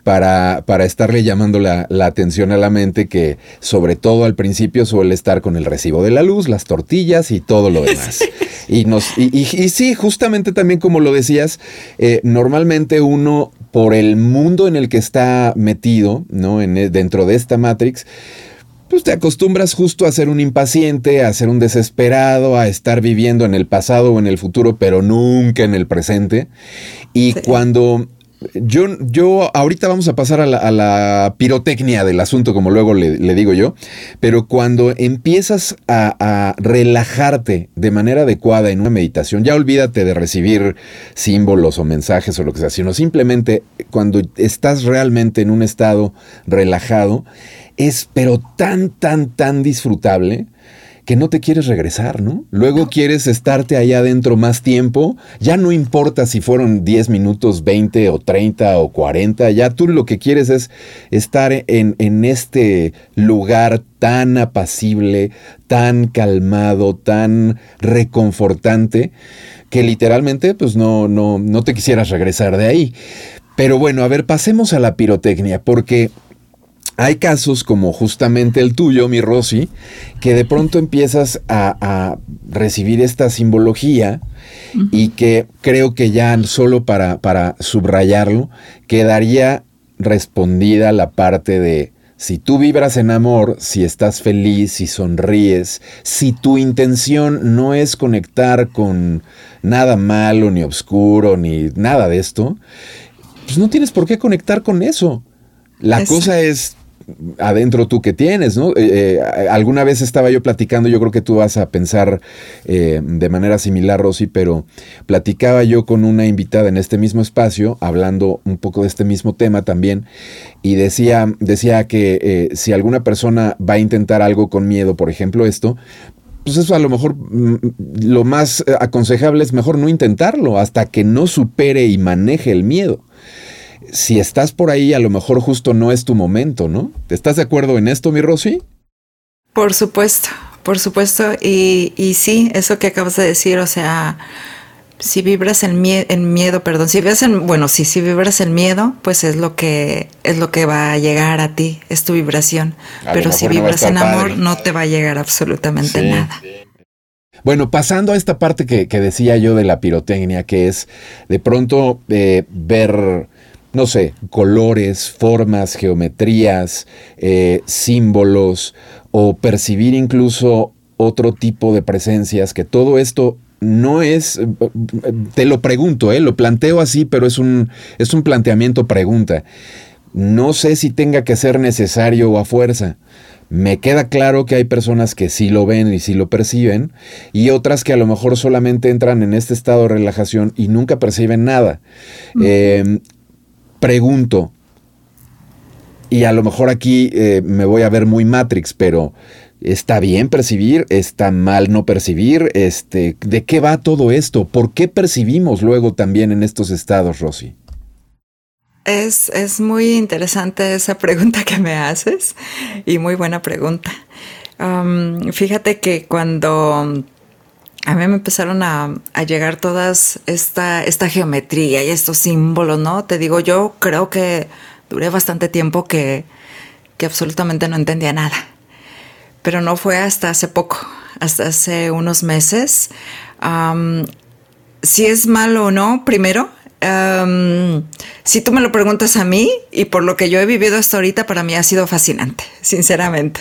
para, para estarle llamando la, atención a la mente que sobre todo al principio suele estar con el recibo de la luz, las tortillas y todo lo demás. Y, nos, y, sí, justamente también como lo decías, eh, normalmente uno por el mundo en el que está metido, ¿no? En, e, dentro de esta Matrix, pues te acostumbras justo a ser un impaciente, a ser un desesperado, a estar viviendo en el pasado o en el futuro, pero nunca en el presente. Y cuando yo, yo, ahorita vamos a pasar a la, pirotecnia del asunto, como luego le, digo yo, pero cuando empiezas a, relajarte de manera adecuada en una meditación, ya olvídate de recibir símbolos o mensajes o lo que sea, sino simplemente cuando estás realmente en un estado relajado, es pero tan, tan, tan disfrutable que no te quieres regresar, ¿no? Luego quieres estarte allá adentro más tiempo, ya no importa si fueron 10 minutos, 20 o 30 o 40, ya tú lo que quieres es estar en, en este lugar tan apacible, tan calmado, tan reconfortante, que literalmente pues no, no, no te quisieras regresar de ahí. Pero bueno, a ver, pasemos a la pirotecnia, porque hay casos como justamente el tuyo, mi Rosy, que de pronto empiezas a, recibir esta simbología y que creo que ya solo para, para subrayarlo, quedaría respondida la parte de si tú vibras en amor, si estás feliz, si sonríes, si tu intención no es conectar con nada malo, ni oscuro, ni nada de esto, pues no tienes por qué conectar con eso. La cosa es adentro tú que tienes, ¿no? Eh, eh, alguna vez estaba yo platicando, yo creo que tú vas a pensar de manera similar, Rosy, pero platicaba yo con una invitada en este mismo espacio, hablando un poco de este mismo tema también, y decía, decía que si alguna persona va a intentar algo con miedo, por ejemplo esto, pues eso a lo mejor mm, lo más aconsejable es mejor no intentarlo hasta que no supere y maneje el miedo si estás por ahí, a lo mejor justo no es tu momento, ¿no? ¿Estás de acuerdo en esto, mi Rosy? Por supuesto, por supuesto. Y, y sí, eso que acabas de decir, o sea, si vibras en, miedo, perdón, si vibras en, bueno, sí, si vibras en miedo, pues es lo que es lo que va a llegar a ti, es tu vibración. Pero si vibras en amor, no te va a llegar absolutamente nada. Bueno, pasando a esta parte que, decía yo de la pirotecnia, que es de pronto eh, ver no sé, colores, formas, geometrías, eh, símbolos o percibir incluso otro tipo de presencias, que todo esto no es, te lo pregunto, eh, lo planteo así, pero es un, es un planteamiento pregunta. No sé si tenga que ser necesario o a fuerza. Me queda claro que hay personas que sí lo ven y sí lo perciben, y otras que a lo mejor solamente entran en este estado de relajación y nunca perciben nada pregunto, y a lo mejor aquí eh, me voy a ver muy Matrix, pero ¿está bien percibir? ¿Está mal no percibir? Este, ¿De qué va todo esto? ¿Por qué percibimos luego también en estos estados, Rosy? Es, es muy interesante esa pregunta que me haces y muy buena pregunta. fíjate que cuando a mí me empezaron a, llegar todas esta, esta geometría y estos símbolos, ¿no? Te digo, yo creo que duré bastante tiempo que, absolutamente no entendía nada. Pero no fue hasta hace poco, hasta hace unos meses. si es malo o no, primero, si tú me lo preguntas a mí y por lo que yo he vivido hasta ahorita, para mí ha sido fascinante, sinceramente.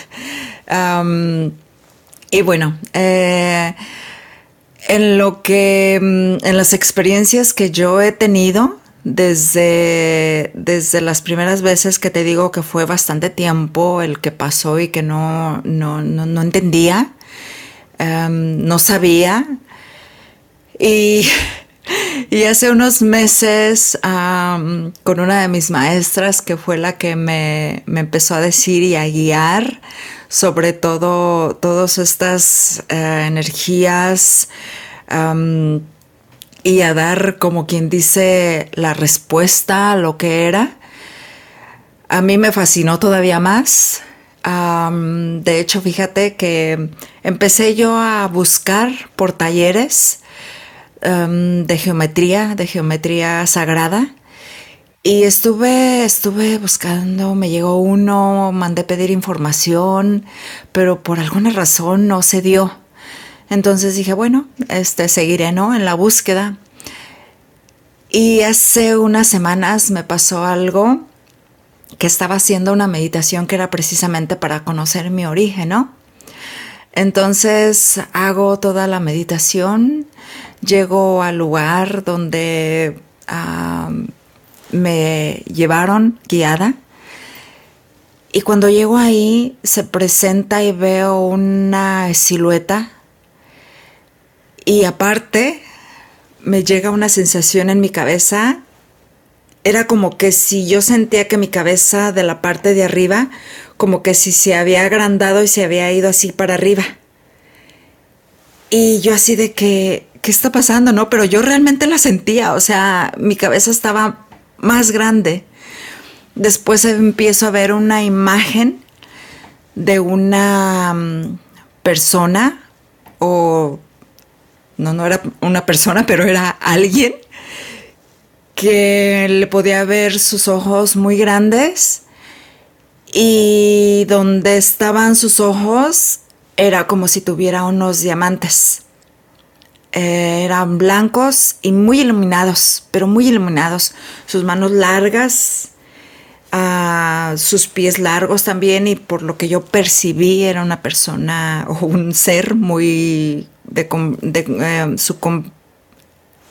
y bueno, eh, en lo que, mm, en las experiencias que yo he tenido, desde, desde las primeras veces que te digo que fue bastante tiempo el que pasó y que no, no, no, entendía, em, no sabía. Y, y, hace unos meses con una de mis maestras, que fue la que me, me empezó a decir y a guiar sobre todo todas estas eh, energías y a dar, como quien dice, la respuesta a lo que era. A mí me fascinó todavía más. de hecho, fíjate que empecé yo a buscar por talleres de geometría, de geometría sagrada. Y estuve, estuve buscando, me llegó uno, mandé pedir información, pero por alguna razón no se dio. Entonces dije, bueno, este seguiré, ¿no? En la búsqueda. Y hace unas semanas me pasó algo que estaba haciendo una meditación que era precisamente para conocer mi origen, ¿no? Entonces hago toda la meditación, llego al lugar donde me llevaron guiada. Y cuando llego ahí, se presenta y veo una silueta. Y aparte, me llega una sensación en mi cabeza. Era como que si yo sentía que mi cabeza de la parte de arriba, como que si se había agrandado y se había ido así para arriba. Y yo así de que, ¿qué está pasando? No, pero yo realmente la sentía, o sea, mi cabeza estaba más grande. Después empiezo a ver una imagen de una mm, persona o no, no era una persona, pero era alguien que le podía ver sus ojos muy grandes y donde estaban sus ojos era como si tuviera unos diamantes. Eh, eran blancos y muy iluminados, pero muy iluminados. Sus manos largas, ah, sus pies largos también y por lo que yo percibí era una persona o un ser muy de, eh,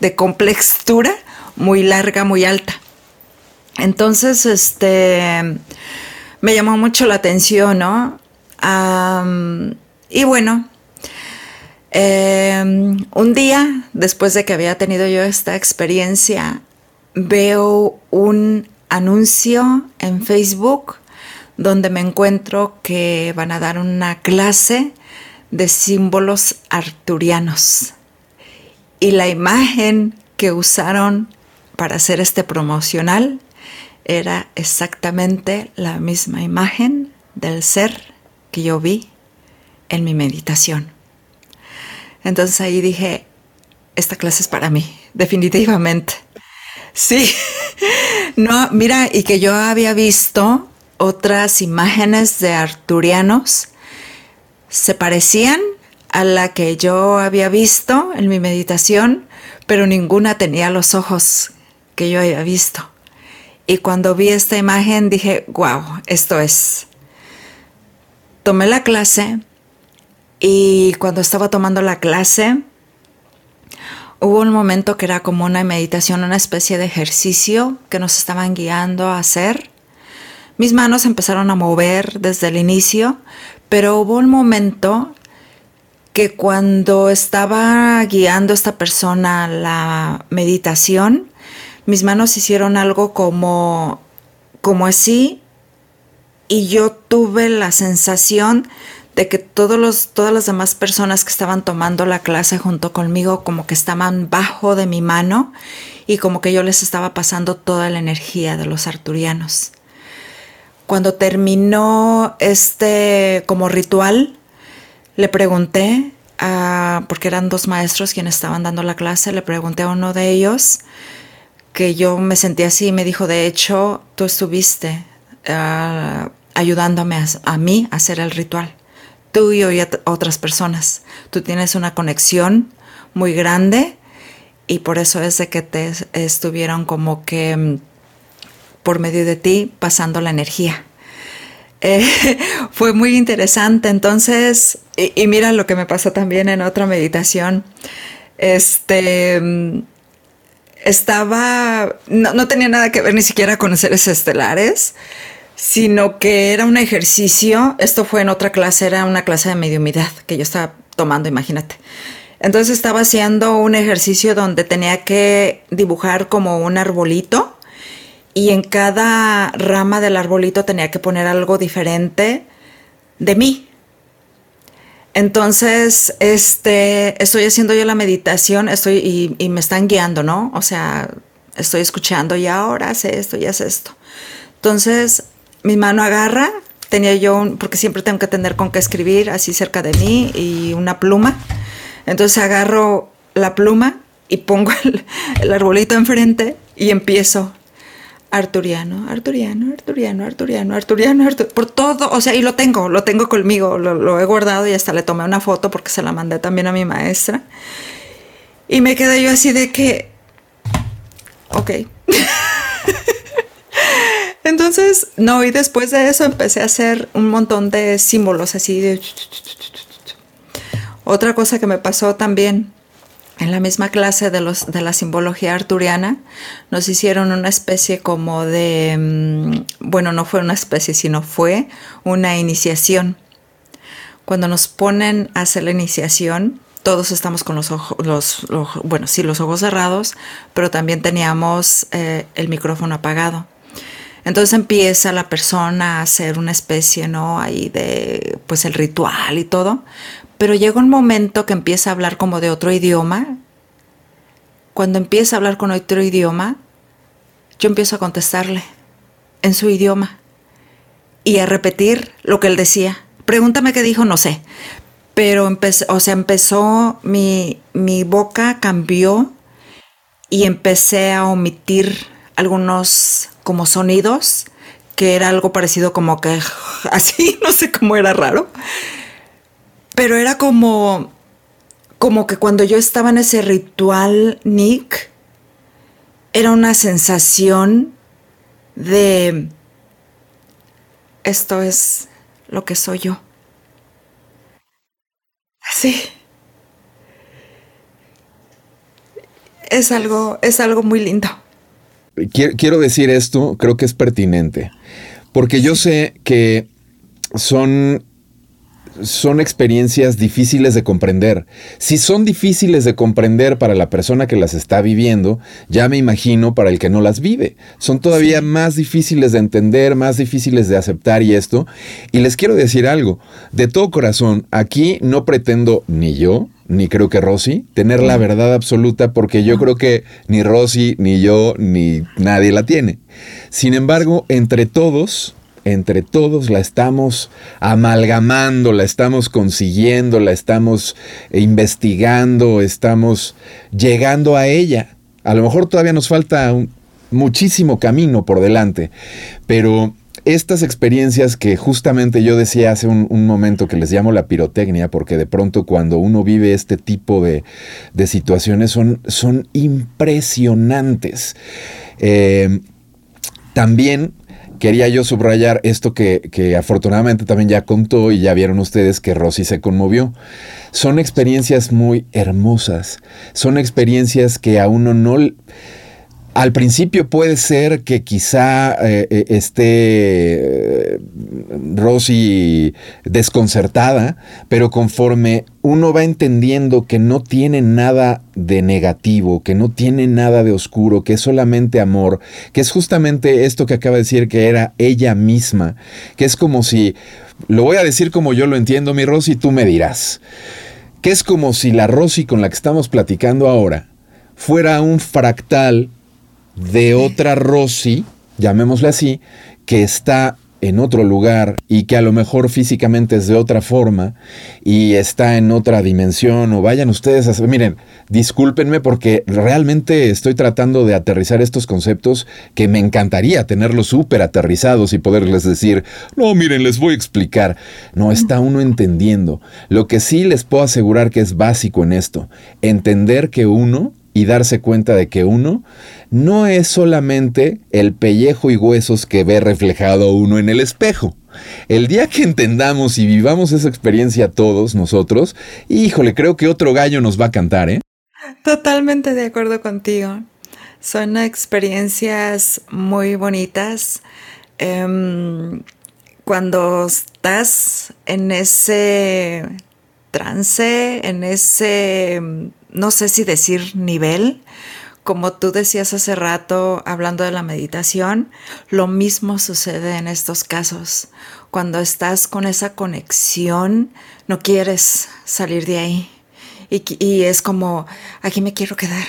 de complexura, muy larga, muy alta. Entonces, este, me llamó mucho la atención, ¿no? y bueno, em, un día después de que había tenido yo esta experiencia, veo un anuncio en Facebook donde me encuentro que van a dar una clase de símbolos arturianos. Y la imagen que usaron para hacer este promocional era exactamente la misma imagen del ser que yo vi en mi meditación. Entonces ahí dije, esta clase es para mí, definitivamente. Sí, no, mira, y que yo había visto otras imágenes de arturianos, se parecían a la que yo había visto en mi meditación, pero ninguna tenía los ojos que yo había visto. Y cuando vi esta imagen dije, wow, esto es. Tomé la clase y cuando estaba tomando la clase, hubo un momento que era como una meditación, una especie de ejercicio que nos estaban guiando a hacer. Mis manos empezaron a mover desde el inicio, pero hubo un momento que cuando estaba guiando esta persona la meditación, mis manos hicieron algo como, como así y yo tuve la sensación de que todos los, todas las demás personas que estaban tomando la clase junto conmigo como que estaban bajo de mi mano y como que yo les estaba pasando toda la energía de los arturianos. Cuando terminó este como ritual, le pregunté, a, porque eran dos maestros quienes estaban dando la clase, le pregunté a uno de ellos que yo me sentí así y me dijo, de hecho, tú estuviste uh, ayudándome a mí a hacer el ritual tú y otras personas. Tú tienes una conexión muy grande y por eso es de que te estuvieron como que mm, por medio de ti pasando la energía. Eh, fue muy interesante. Entonces, y, mira lo que me pasó también en otra meditación. Este mm, estaba, no, no, tenía nada que ver ni siquiera con seres estelares, sino que era un ejercicio, esto fue en otra clase, era una clase de mediumidad que yo estaba tomando, imagínate. Entonces estaba haciendo un ejercicio donde tenía que dibujar como un arbolito y en cada rama del arbolito tenía que poner algo diferente de mí. Entonces, este, estoy haciendo yo la meditación, estoy y, y me están guiando, ¿no? O sea, estoy escuchando y ahora hace esto y hace esto. Entonces, mi mano agarra, tenía yo, porque siempre tengo que tener con qué escribir así cerca de mí y una pluma. Entonces agarro la pluma y pongo el, arbolito enfrente y empiezo. Arturiano, Arturiano, Arturiano, Arturiano, Arturiano, por todo, o sea, y lo tengo, lo tengo conmigo, lo, lo, he guardado y hasta le tomé una foto porque se la mandé también a mi maestra. Y me quedé yo así de que, ok. Entonces, no, y después de eso empecé a hacer un montón de símbolos así de... Otra cosa que me pasó también en la misma clase de, los, de la simbología arturiana, nos hicieron una especie como de, mm, bueno, no fue una especie, sino fue una iniciación. Cuando nos ponen a hacer la iniciación, todos estamos con los ojos, los, bueno, sí, los ojos cerrados, pero también teníamos eh, el micrófono apagado. Entonces empieza la persona a hacer una especie, ¿no? Ahí de, pues el ritual y todo. Pero llega un momento que empieza a hablar como de otro idioma. Cuando empieza a hablar con otro idioma, yo empiezo a contestarle en su idioma y a repetir lo que él decía. Pregúntame qué dijo, no sé. Pero empezó, o sea, empezó, mi, mi boca cambió y empecé a omitir algunos como sonidos, que era algo parecido como que así, no sé cómo era raro. Pero era como como que cuando yo estaba en ese ritual Nick era una sensación de esto es lo que soy yo. Sí. Es algo es algo muy lindo quiero decir esto, creo que es pertinente, Porque yo sé que son son experiencias difíciles de comprender. Si son difíciles de comprender para la persona que las está viviendo, ya me imagino para el que no las vive. Son todavía más difíciles de entender, más difíciles de aceptar y esto. Y les quiero decir algo, de todo corazón, aquí no pretendo ni yo, ni creo que Rosy, tener la verdad absoluta porque yo creo que ni Rosy, ni yo, ni nadie la tiene. Sin embargo, entre todos entre todos la estamos amalgamando, la estamos consiguiendo, la estamos investigando, estamos llegando a ella. A lo mejor todavía nos falta muchísimo camino por delante, pero estas experiencias que justamente yo decía hace un, momento que les llamo la pirotecnia, porque de pronto cuando uno vive este tipo de, situaciones son, son impresionantes. Eh, también quería yo subrayar esto que, afortunadamente también ya contó y ya vieron ustedes que Rosy se conmovió. Son experiencias muy hermosas, son experiencias que a uno no al principio puede ser que quizá eh, eh, esté eh, Rosy desconcertada, pero conforme uno va entendiendo que no tiene nada de negativo, que no tiene nada de oscuro, que es solamente amor, que es justamente esto que acaba de decir que era ella misma, que es como si, lo voy a decir como yo lo entiendo, mi Rosy, tú me dirás, que es como si la Rosy con la que estamos platicando ahora fuera un fractal de otra Rosy, llamémosle así, que está en otro lugar y que a lo mejor físicamente es de otra forma y está en otra dimensión o vayan ustedes a... Miren, discúlpenme porque realmente estoy tratando de aterrizar estos conceptos que me encantaría tenerlos súper aterrizados y poderles decir, no, miren, les voy a explicar. No, está uno entendiendo. Lo que sí les puedo asegurar que es básico en esto, entender que uno y darse cuenta de que uno no es solamente el pellejo y huesos que ve reflejado uno en el espejo. El día que entendamos y vivamos esa experiencia todos nosotros, híjole, creo que otro gallo nos va a cantar, ¿eh? Totalmente de acuerdo contigo. Son experiencias muy bonitas. Em, cuando estás en ese trance, en ese no sé si decir nivel, como tú decías hace rato hablando de la meditación, lo mismo sucede en estos casos. Cuando estás con esa conexión, no quieres salir de ahí. Y, es como, aquí me quiero quedar,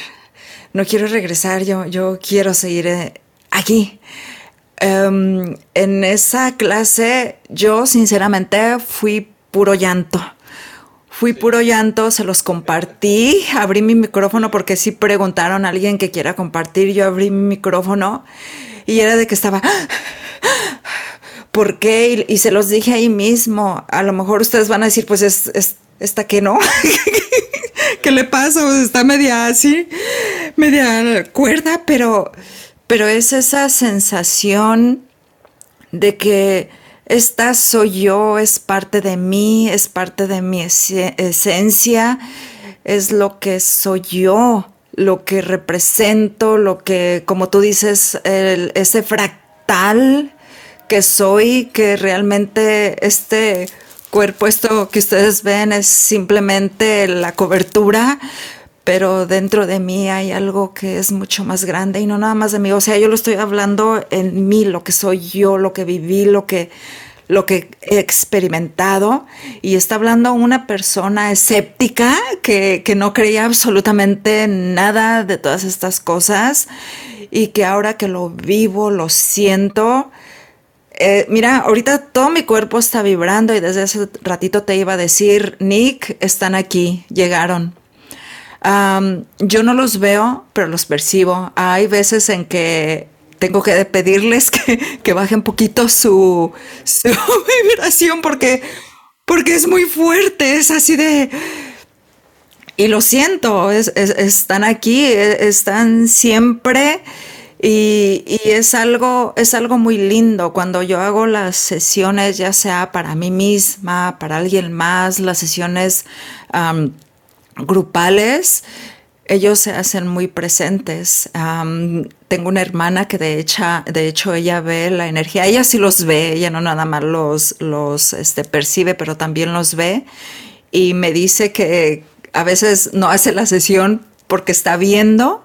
no quiero regresar, yo, yo quiero seguir eh, aquí. Em, en esa clase yo sinceramente fui puro llanto Fui puro llanto, se los compartí, abrí mi micrófono porque sí preguntaron a alguien que quiera compartir, yo abrí mi micrófono y era de que estaba... ¿Por qué? Y, se los dije ahí mismo. A lo mejor ustedes van a decir, pues es, esta que no. ¿Qué le pasa? Pues está media así, media cuerda, pero, pero es esa sensación de que esta soy yo, es parte de mí, es parte de mi esencia, es lo que soy yo, lo que represento, lo que, como tú dices, ese fractal que soy, que realmente este cuerpo, esto que ustedes ven es simplemente la cobertura, pero dentro de mí hay algo que es mucho más grande y no nada más de mí. O sea, yo lo estoy hablando en mí, lo que soy yo, lo que viví, lo que, lo que he experimentado. Y está hablando una persona escéptica que, no creía absolutamente nada de todas estas cosas y que ahora que lo vivo, lo siento. Eh, mira, ahorita todo mi cuerpo está vibrando y desde ese ratito te iba a decir, Nick, están aquí, llegaron yo no los veo, pero los percibo. Hay veces en que tengo que pedirles que, que bajen poquito su, vibración porque, porque es muy fuerte, es así de... Y lo siento, están aquí, e, están siempre y, y, es, algo, es algo muy lindo cuando yo hago las sesiones, ya sea para mí misma, para alguien más, las sesiones grupales, ellos se hacen muy presentes. tengo una hermana que de hecho, de hecho ella ve la energía, ella sí los ve, ella no nada más los, los este, percibe, pero también los ve y me dice que a veces no hace la sesión porque está viendo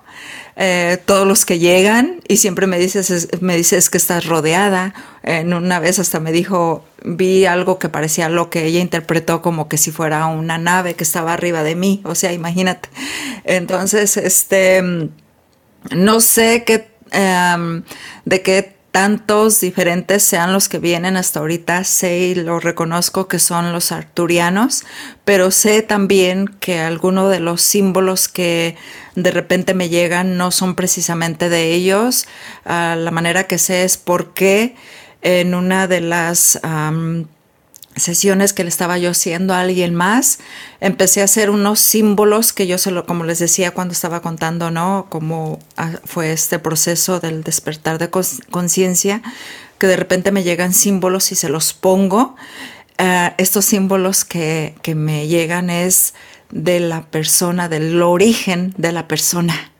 eh, todos los que llegan y siempre me dices, me dices que estás rodeada. En una vez hasta me dijo, vi algo que parecía lo que ella interpretó como que si fuera una nave que estaba arriba de mí. O sea, imagínate. Entonces, este, no sé qué, em, de qué tantos diferentes sean los que vienen hasta ahorita, sé y lo reconozco que son los arturianos, pero sé también que algunos de los símbolos que de repente me llegan no son precisamente de ellos. Ah, la manera que sé es porque en una de las sesiones que le estaba yo haciendo a alguien más, empecé a hacer unos símbolos que yo se lo, como les decía cuando estaba contando, ¿no? Cómo ah, fue este proceso del despertar de conciencia, que de repente me llegan símbolos y se los pongo. Ah, estos símbolos que, que me llegan es de la persona, del origen de la persona.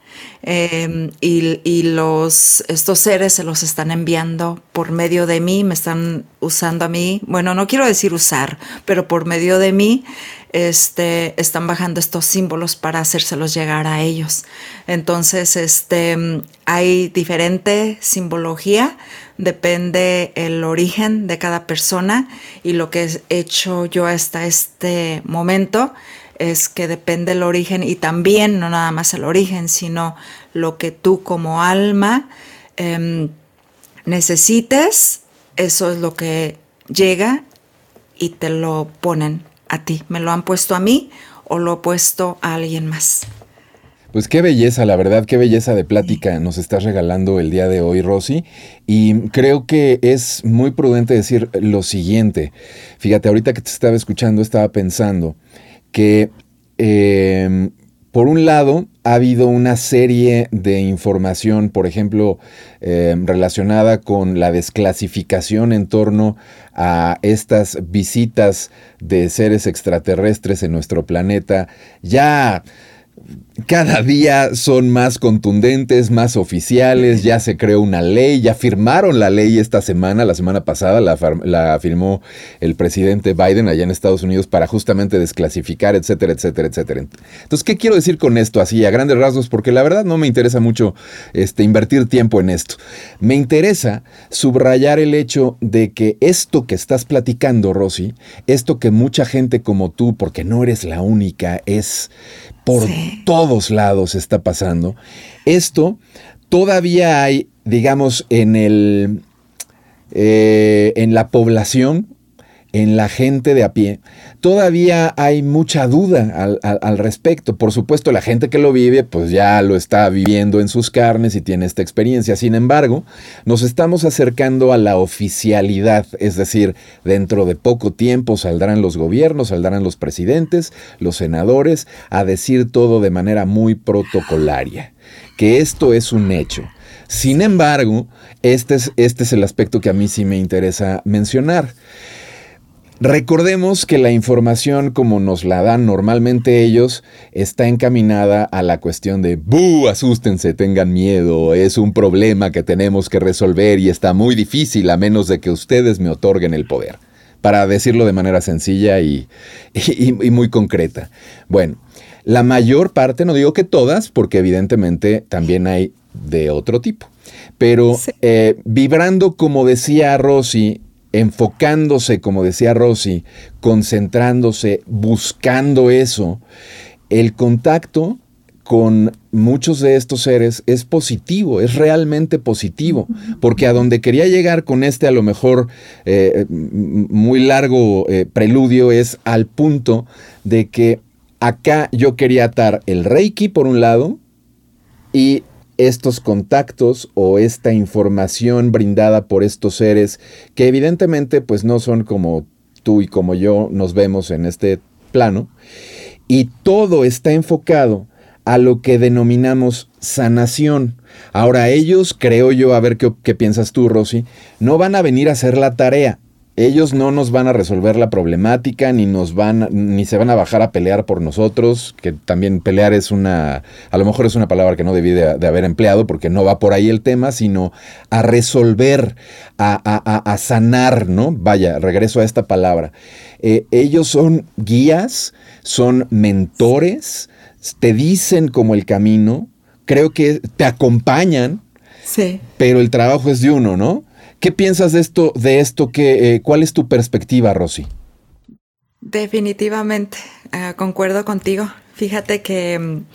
Em, y, los, estos seres se los están enviando por medio de mí, me están usando a mí, bueno, no quiero decir usar, pero por medio de mí este, están bajando estos símbolos para hacérselos llegar a ellos. Entonces, este, hay diferente simbología, depende el origen de cada persona y lo que he hecho yo hasta este momento es que depende el origen y también no nada más el origen, sino lo que tú como alma em, necesites, eso es lo que llega y te lo ponen a ti. Me lo han puesto a mí o lo he puesto a alguien más. Pues qué belleza, la verdad, qué belleza de plática nos estás regalando el día de hoy, Rosy. Y creo que es muy prudente decir lo siguiente. Fíjate, ahorita que te estaba escuchando, estaba pensando que em, por un lado ha habido una serie de información, por ejemplo, em, relacionada con la desclasificación en torno a estas visitas de seres extraterrestres en nuestro planeta, ya cada día son más contundentes, más oficiales, ya se creó una ley, ya firmaron la ley esta semana, la semana pasada la, firmó el presidente Biden allá en Estados Unidos para justamente desclasificar, etcétera, etcétera, etcétera. Entonces, ¿qué quiero decir con esto así a grandes rasgos? Porque la verdad no me interesa mucho este, invertir tiempo en esto. Me interesa subrayar el hecho de que esto que estás platicando, Rosy, esto que mucha gente como tú, porque no eres la única, es por todos lados está pasando. Esto todavía hay, digamos, en el eh, en la población en la gente de a pie, todavía hay mucha duda al, respecto. Por supuesto, la gente que lo vive, pues ya lo está viviendo en sus carnes y tiene esta experiencia. Sin embargo, nos estamos acercando a la oficialidad, es decir, dentro de poco tiempo saldrán los gobiernos, saldrán los presidentes, los senadores, a decir todo de manera muy protocolaria, que esto es un hecho. Sin embargo, este es, este es el aspecto que a mí sí me interesa mencionar. Recordemos que la información como nos la dan normalmente ellos está encaminada a la cuestión de ¡bu! Asústense, tengan miedo, es un problema que tenemos que resolver y está muy difícil a menos de que ustedes me otorguen el poder. Para decirlo de manera sencilla y, muy concreta. Bueno, la mayor parte, no digo que todas, porque evidentemente también hay de otro tipo. Pero eh, vibrando, como decía Rosy, enfocándose, como decía Rosy, concentrándose, buscando eso, el contacto con muchos de estos seres es positivo, es realmente positivo, porque a donde quería llegar con este a lo mejor eh, muy largo eh, preludio es al punto de que acá yo quería atar el reiki por un lado y estos contactos o esta información brindada por estos seres que evidentemente pues no son como tú y como yo nos vemos en este plano y todo está enfocado a lo que denominamos sanación. Ahora ellos, creo yo, a ver qué, piensas tú, Rosy, no van a venir a hacer la tarea, ellos no nos van a resolver la problemática, ni nos van, ni se van a bajar a pelear por nosotros, que también pelear es una, a lo mejor es una palabra que no debí de, haber empleado, porque no va por ahí el tema, sino a resolver, a, sanar, ¿no? Vaya, regreso a esta palabra. Eh, ellos son guías, son mentores, te dicen como el camino, creo que te acompañan, sí. pero el trabajo es de uno, ¿no? ¿Qué piensas de esto, de esto? Que, eh, ¿Cuál es tu perspectiva, Rosy? Definitivamente, ah, concuerdo contigo. Fíjate que mm,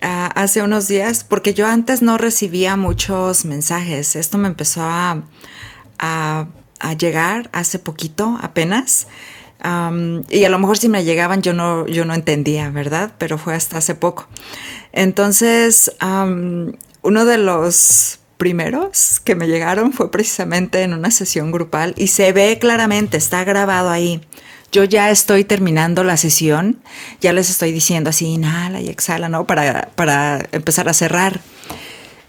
hace unos días, porque yo antes no recibía muchos mensajes, esto me empezó a, llegar hace poquito apenas. y a lo mejor si me llegaban yo no, yo no entendía, ¿verdad? Pero fue hasta hace poco. Entonces, uno de los primeros que me llegaron fue precisamente en una sesión grupal y se ve claramente, está grabado ahí. Yo ya estoy terminando la sesión, ya les estoy diciendo así, inhala y exhala, ¿no? Para, para empezar a cerrar.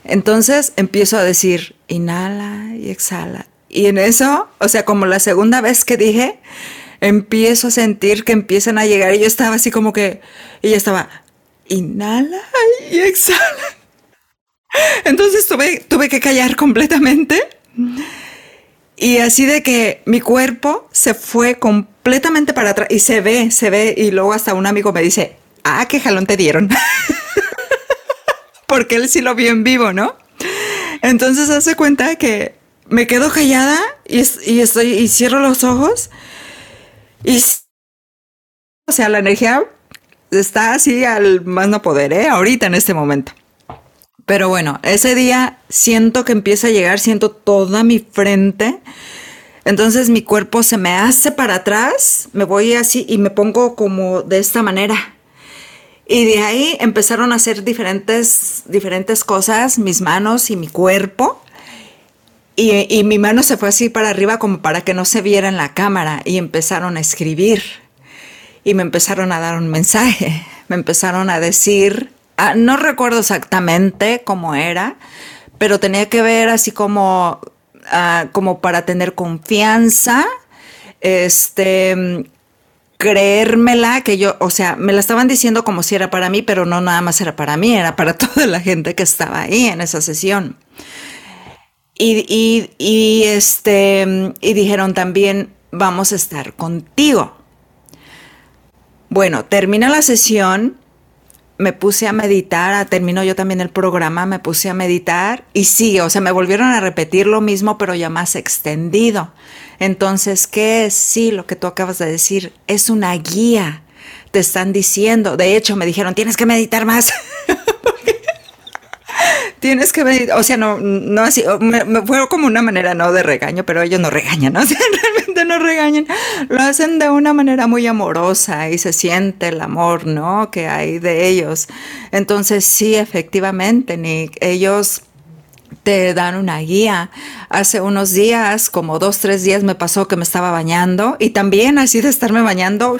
Entonces empiezo a decir, inhala y exhala. Y en eso, o sea, como la segunda vez que dije, empiezo a sentir que empiezan a llegar y yo estaba así como que, yo estaba, inhala y exhala. Entonces tuve, tuve que callar completamente. Y así de que mi cuerpo se fue completamente para atrás y se ve, se ve. Y luego hasta un amigo me dice, ah, qué jalón te dieron. Porque él sí lo vio en vivo, ¿no? Entonces hace cuenta que me quedo callada y, y estoy y cierro los ojos y o sea, la energía está así al más no poder, ¿eh? Ahorita en este momento. Pero bueno, ese día siento que empieza a llegar, siento toda mi frente. Entonces mi cuerpo se me hace para atrás, me voy así y me pongo como de esta manera. Y de ahí empezaron a hacer diferentes, diferentes cosas, mis manos y mi cuerpo. Y, y, mi mano se fue así para arriba como para que no se viera en la cámara y empezaron a escribir. Y me empezaron a dar un mensaje. Me empezaron a decir Ah, no recuerdo exactamente cómo era, pero tenía que ver así como, ah, como para tener confianza, este, creérmela, que yo, o sea, me la estaban diciendo como si era para mí, pero no nada más era para mí, era para toda la gente que estaba ahí en esa sesión. Y, y, y este, y dijeron también, vamos a estar contigo. Bueno, termina la sesión me puse a meditar, terminó yo también el programa, me puse a meditar y sí, o sea, me volvieron a repetir lo mismo, pero ya más extendido. Entonces, ¿qué es? Sí, lo que tú acabas de decir, es una guía. Te están diciendo, de hecho, me dijeron, tienes que meditar más. tienes que meditar, o sea, no, no así, me, fue como una manera no de regaño, pero ellos no regañan, ¿no? O sea, realmente no regañan, lo hacen de una manera muy amorosa y se siente el amor, ¿no? Que hay de ellos. Entonces, sí, efectivamente, Nick, ellos te dan una guía. Hace unos días, como dos, tres días me pasó que me estaba bañando y también así de estarme bañando,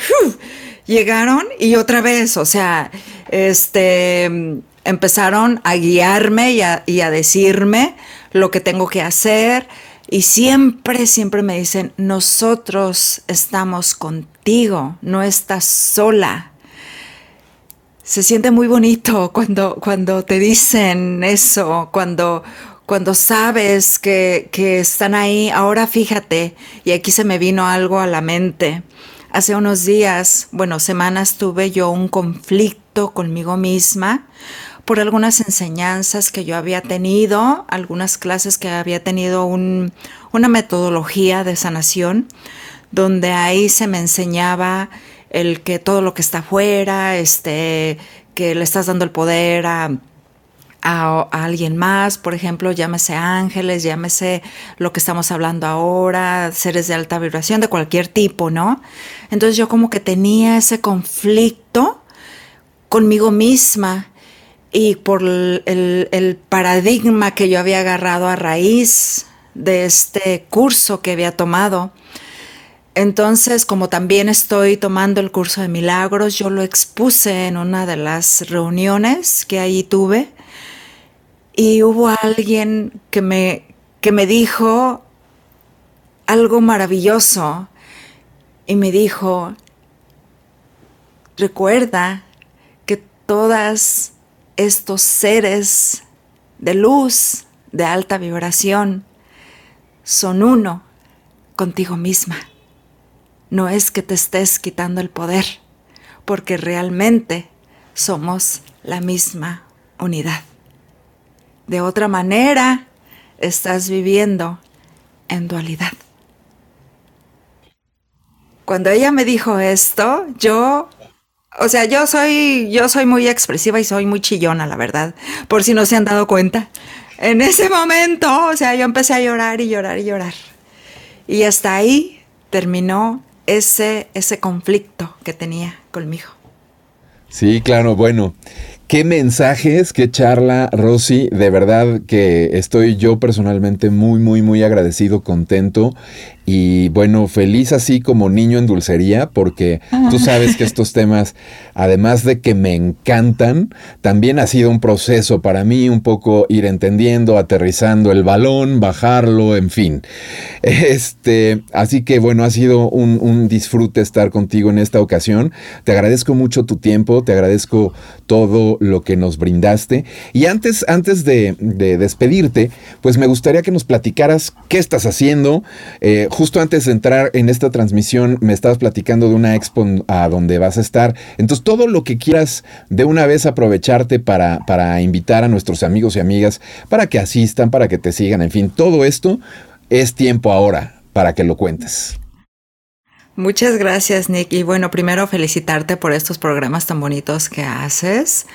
llegaron y otra vez, o sea, este empezaron a guiarme y a, decirme lo que tengo que hacer. Y siempre, siempre me dicen, nosotros estamos contigo, no estás sola. Se siente muy bonito cuando, cuando te dicen eso, cuando, cuando sabes que, que están ahí. Ahora fíjate, y aquí se me vino algo a la mente. Hace unos días, bueno, semanas tuve yo un conflicto conmigo misma por algunas enseñanzas que yo había tenido, algunas clases que había tenido una metodología de sanación, donde ahí se me enseñaba el que todo lo que está afuera, este, que le estás dando el poder a, a, alguien más, por ejemplo, llámese ángeles, llámese lo que estamos hablando ahora, seres de alta vibración, de cualquier tipo, ¿no? Entonces yo como que tenía ese conflicto conmigo misma y por el, paradigma que yo había agarrado a raíz de este curso que había tomado. Entonces, como también estoy tomando el curso de milagros, yo lo expuse en una de las reuniones que ahí tuve y hubo alguien que me, que me dijo, algo maravilloso y me dijo, recuerda que todos estos seres de luz, de alta vibración, son uno contigo misma. No es que te estés quitando el poder, porque realmente somos la misma unidad. De otra manera, estás viviendo en dualidad. Cuando ella me dijo esto, yo, o sea, yo soy, yo soy muy expresiva y soy muy chillona, la verdad, por si no se han dado cuenta. En ese momento, o sea, yo empecé a llorar y llorar y llorar. Y hasta ahí terminó ese, ese conflicto que tenía conmigo. Sí, claro, bueno. Qué mensajes, qué charla, Rosy. De verdad que estoy yo personalmente muy, muy, muy agradecido, contento y bueno, feliz así como niño en dulcería, porque tú sabes que estos temas, además de que me encantan, también ha sido un proceso para mí un poco ir entendiendo, aterrizando el balón, bajarlo, en fin. Este, así que bueno, ha sido un, disfrute estar contigo en esta ocasión. Te agradezco mucho tu tiempo, te agradezco todo lo que nos brindaste. Y antes, antes de, despedirte, pues me gustaría que nos platicaras qué estás haciendo. Eh, justo antes de entrar en esta transmisión me estabas platicando de una expo a donde vas a estar. Entonces, todo lo que quieras de una vez aprovecharte para, para invitar a nuestros amigos y amigas para que asistan, para que te sigan, en fin, todo esto es tiempo ahora para que lo cuentes. Muchas gracias, Nick. Y bueno, primero felicitarte por estos programas tan bonitos que haces.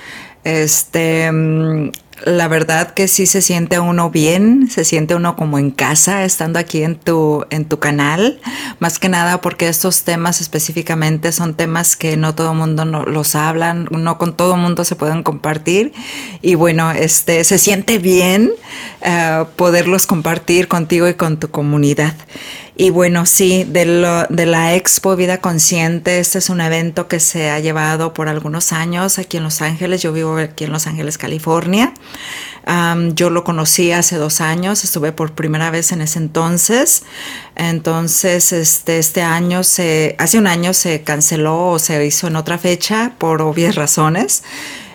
Este, mm, la verdad que sí se siente uno bien, se siente uno como en casa estando aquí en tu, en tu canal, más que nada porque estos temas específicamente son temas que no todo el mundo los hablan, no con todo el mundo se pueden compartir y bueno, este, se siente bien uh, poderlos compartir contigo y con tu comunidad. Y bueno, sí, de, lo, de la Expo Vida Consciente, este es un evento que se ha llevado por algunos años aquí en Los Ángeles. Yo vivo aquí en Los Ángeles, California. yo lo conocí hace dos años, estuve por primera vez en ese entonces. Entonces, este, este año se, hace un año se canceló o se hizo en otra fecha por obvias razones.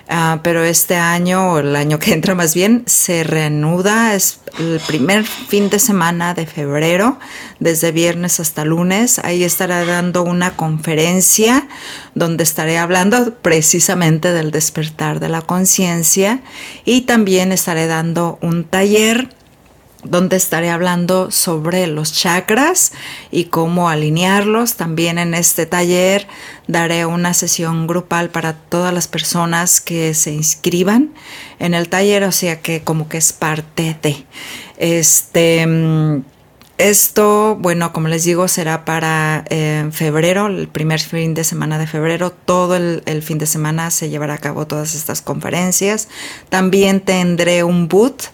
Ah, pero este año, o el año que entra más bien, se reanuda, es el primer fin de semana de febrero, desde viernes hasta lunes. Ahí estaré dando una conferencia donde estaré hablando precisamente del despertar de la conciencia y también estaré dando un taller donde estaré hablando sobre los chakras y cómo alinearlos. También en este taller daré una sesión grupal para todas las personas que se inscriban en el taller, o sea que como que es parte de este. Mm, esto, bueno, como les digo, será para eh, febrero, el primer fin de semana de febrero. Todo el, el, fin de semana se llevará a cabo todas estas conferencias. También tendré un boot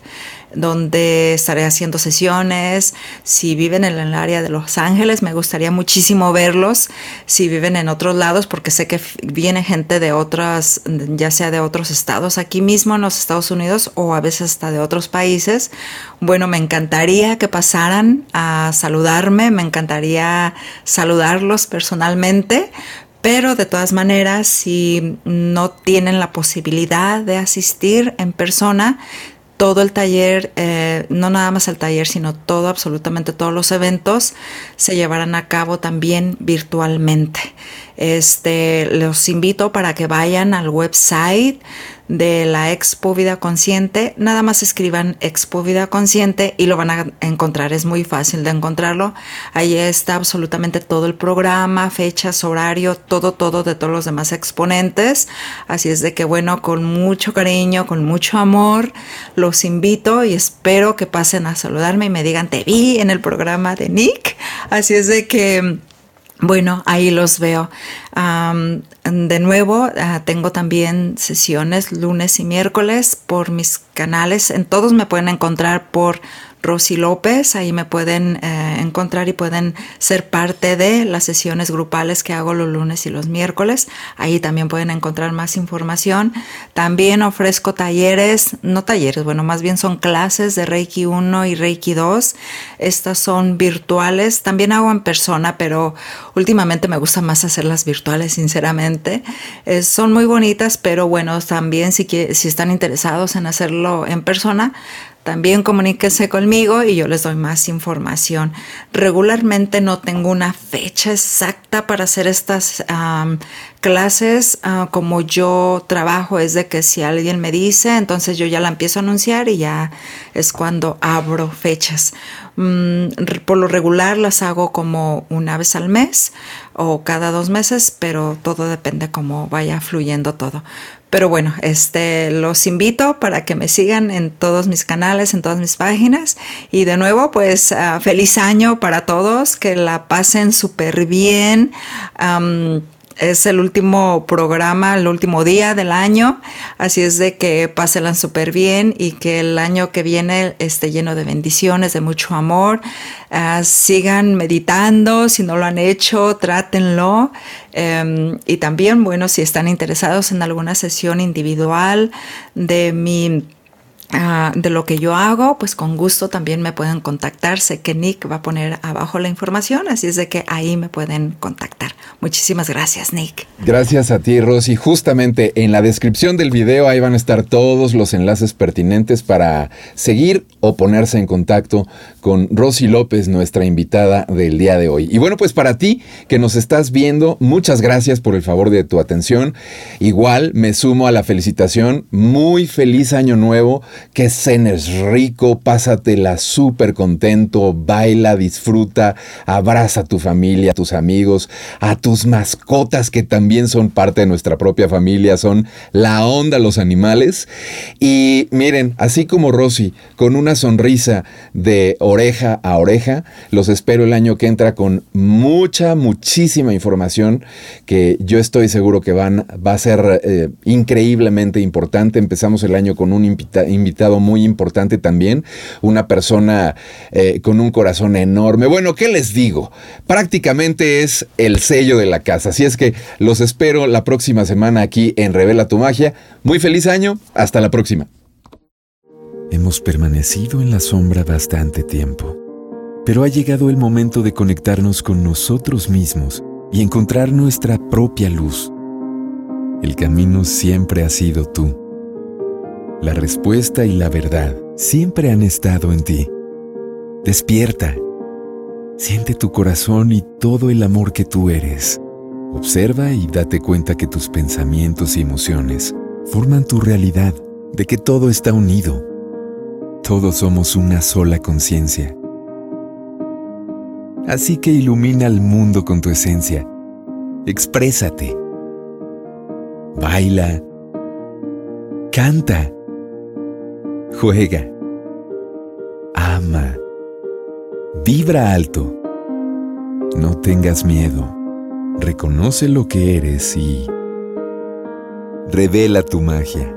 donde estaré haciendo sesiones. Si viven en el área de Los Ángeles, me gustaría muchísimo verlos. Si viven en otros lados, porque sé que viene gente de otras, ya sea de otros estados, aquí mismo en los Estados Unidos o a veces hasta de otros países. Bueno, me encantaría que pasaran a saludarme, me encantaría saludarlos personalmente. Pero de todas maneras, si no tienen la posibilidad de asistir en persona, todo el taller, eh, no nada más el taller, sino todo, absolutamente todos los eventos se llevarán a cabo también virtualmente. Este, los invito para que vayan al website de la Expo Vida Consciente. Nada más escriban Expo Vida Consciente y lo van a encontrar. Es muy fácil de encontrarlo. Ahí está absolutamente todo el programa, fechas, horario, todo, todo de todos los demás exponentes. Así es de que, bueno, con mucho cariño, con mucho amor, los invito y espero que pasen a saludarme y me digan, te vi en el programa de Nick. Así es de que bueno, ahí los veo. de nuevo, ah, tengo también sesiones lunes y miércoles por mis canales. En todos me pueden encontrar por Rosy López, ahí me pueden eh, encontrar y pueden ser parte de las sesiones grupales que hago los lunes y los miércoles. Ahí también pueden encontrar más información. También ofrezco talleres, no talleres, bueno, más bien son clases de Reiki 1 y Reiki 2. Estas son virtuales, también hago en persona, pero últimamente me gusta más hacerlas virtuales, sinceramente. son muy bonitas, pero bueno, también si, si están interesados en hacerlo en persona, también comuníquense conmigo y yo les doy más información. Regularmente no tengo una fecha exacta para hacer estas clases. Ah, como yo trabajo es de que si alguien me dice, entonces yo ya la empiezo a anunciar y ya es cuando abro fechas. Mm, por lo regular las hago como una vez al mes o cada dos meses, pero todo depende cómo vaya fluyendo todo. Pero bueno, este, los invito para que me sigan en todos mis canales, en todas mis páginas. Y de nuevo, pues ah, feliz año para todos, que la pasen súper bien es el último programa, el último día del año, así es de que pásenla súper bien y que el año que viene esté lleno de bendiciones, de mucho amor. Ah, sigan meditando, si no lo han hecho, trátenlo. Em, y también, bueno, si están interesados en alguna sesión individual de mi Ah, de lo que yo hago, pues con gusto también me pueden contactar. Sé que Nick va a poner abajo la información, así es de que ahí me pueden contactar. Muchísimas gracias, Nick. Gracias a ti, Rosy. Justamente en la descripción del video ahí van a estar todos los enlaces pertinentes para seguir o ponerse en contacto con Rosy López, nuestra invitada del día de hoy. Y bueno, pues para ti que nos estás viendo, muchas gracias por el favor de tu atención. Igual me sumo a la felicitación. Muy feliz año nuevo que cenes rico, pásatela súper contento, baila, disfruta, abraza a tu familia, a tus amigos, a tus mascotas que también son parte de nuestra propia familia, son la onda los animales. Y miren, así como Rosy, con una sonrisa de oreja a oreja, los espero el año que entra con mucha, muchísima información que yo estoy seguro que van, va a ser eh, increíblemente importante. Empezamos el año con un invitado muy importante también, una persona eh, con un corazón enorme. Bueno, ¿qué les digo? Prácticamente es el sello de la casa. Así es que los espero la próxima semana aquí en Revela tu Magia. Muy feliz año, hasta la próxima. Hemos permanecido en la sombra bastante tiempo, pero ha llegado el momento de conectarnos con nosotros mismos y encontrar nuestra propia luz. El camino siempre ha sido tú. La respuesta y la verdad siempre han estado en ti. Despierta. Siente tu corazón y todo el amor que tú eres. Observa y date cuenta que tus pensamientos y emociones forman tu realidad, de que todo está unido. Todos somos una sola conciencia. Así que ilumina al mundo con tu esencia. Exprésate. Baila. Canta Juega. Ama. Vibra alto. No tengas miedo. Reconoce lo que eres y revela tu magia.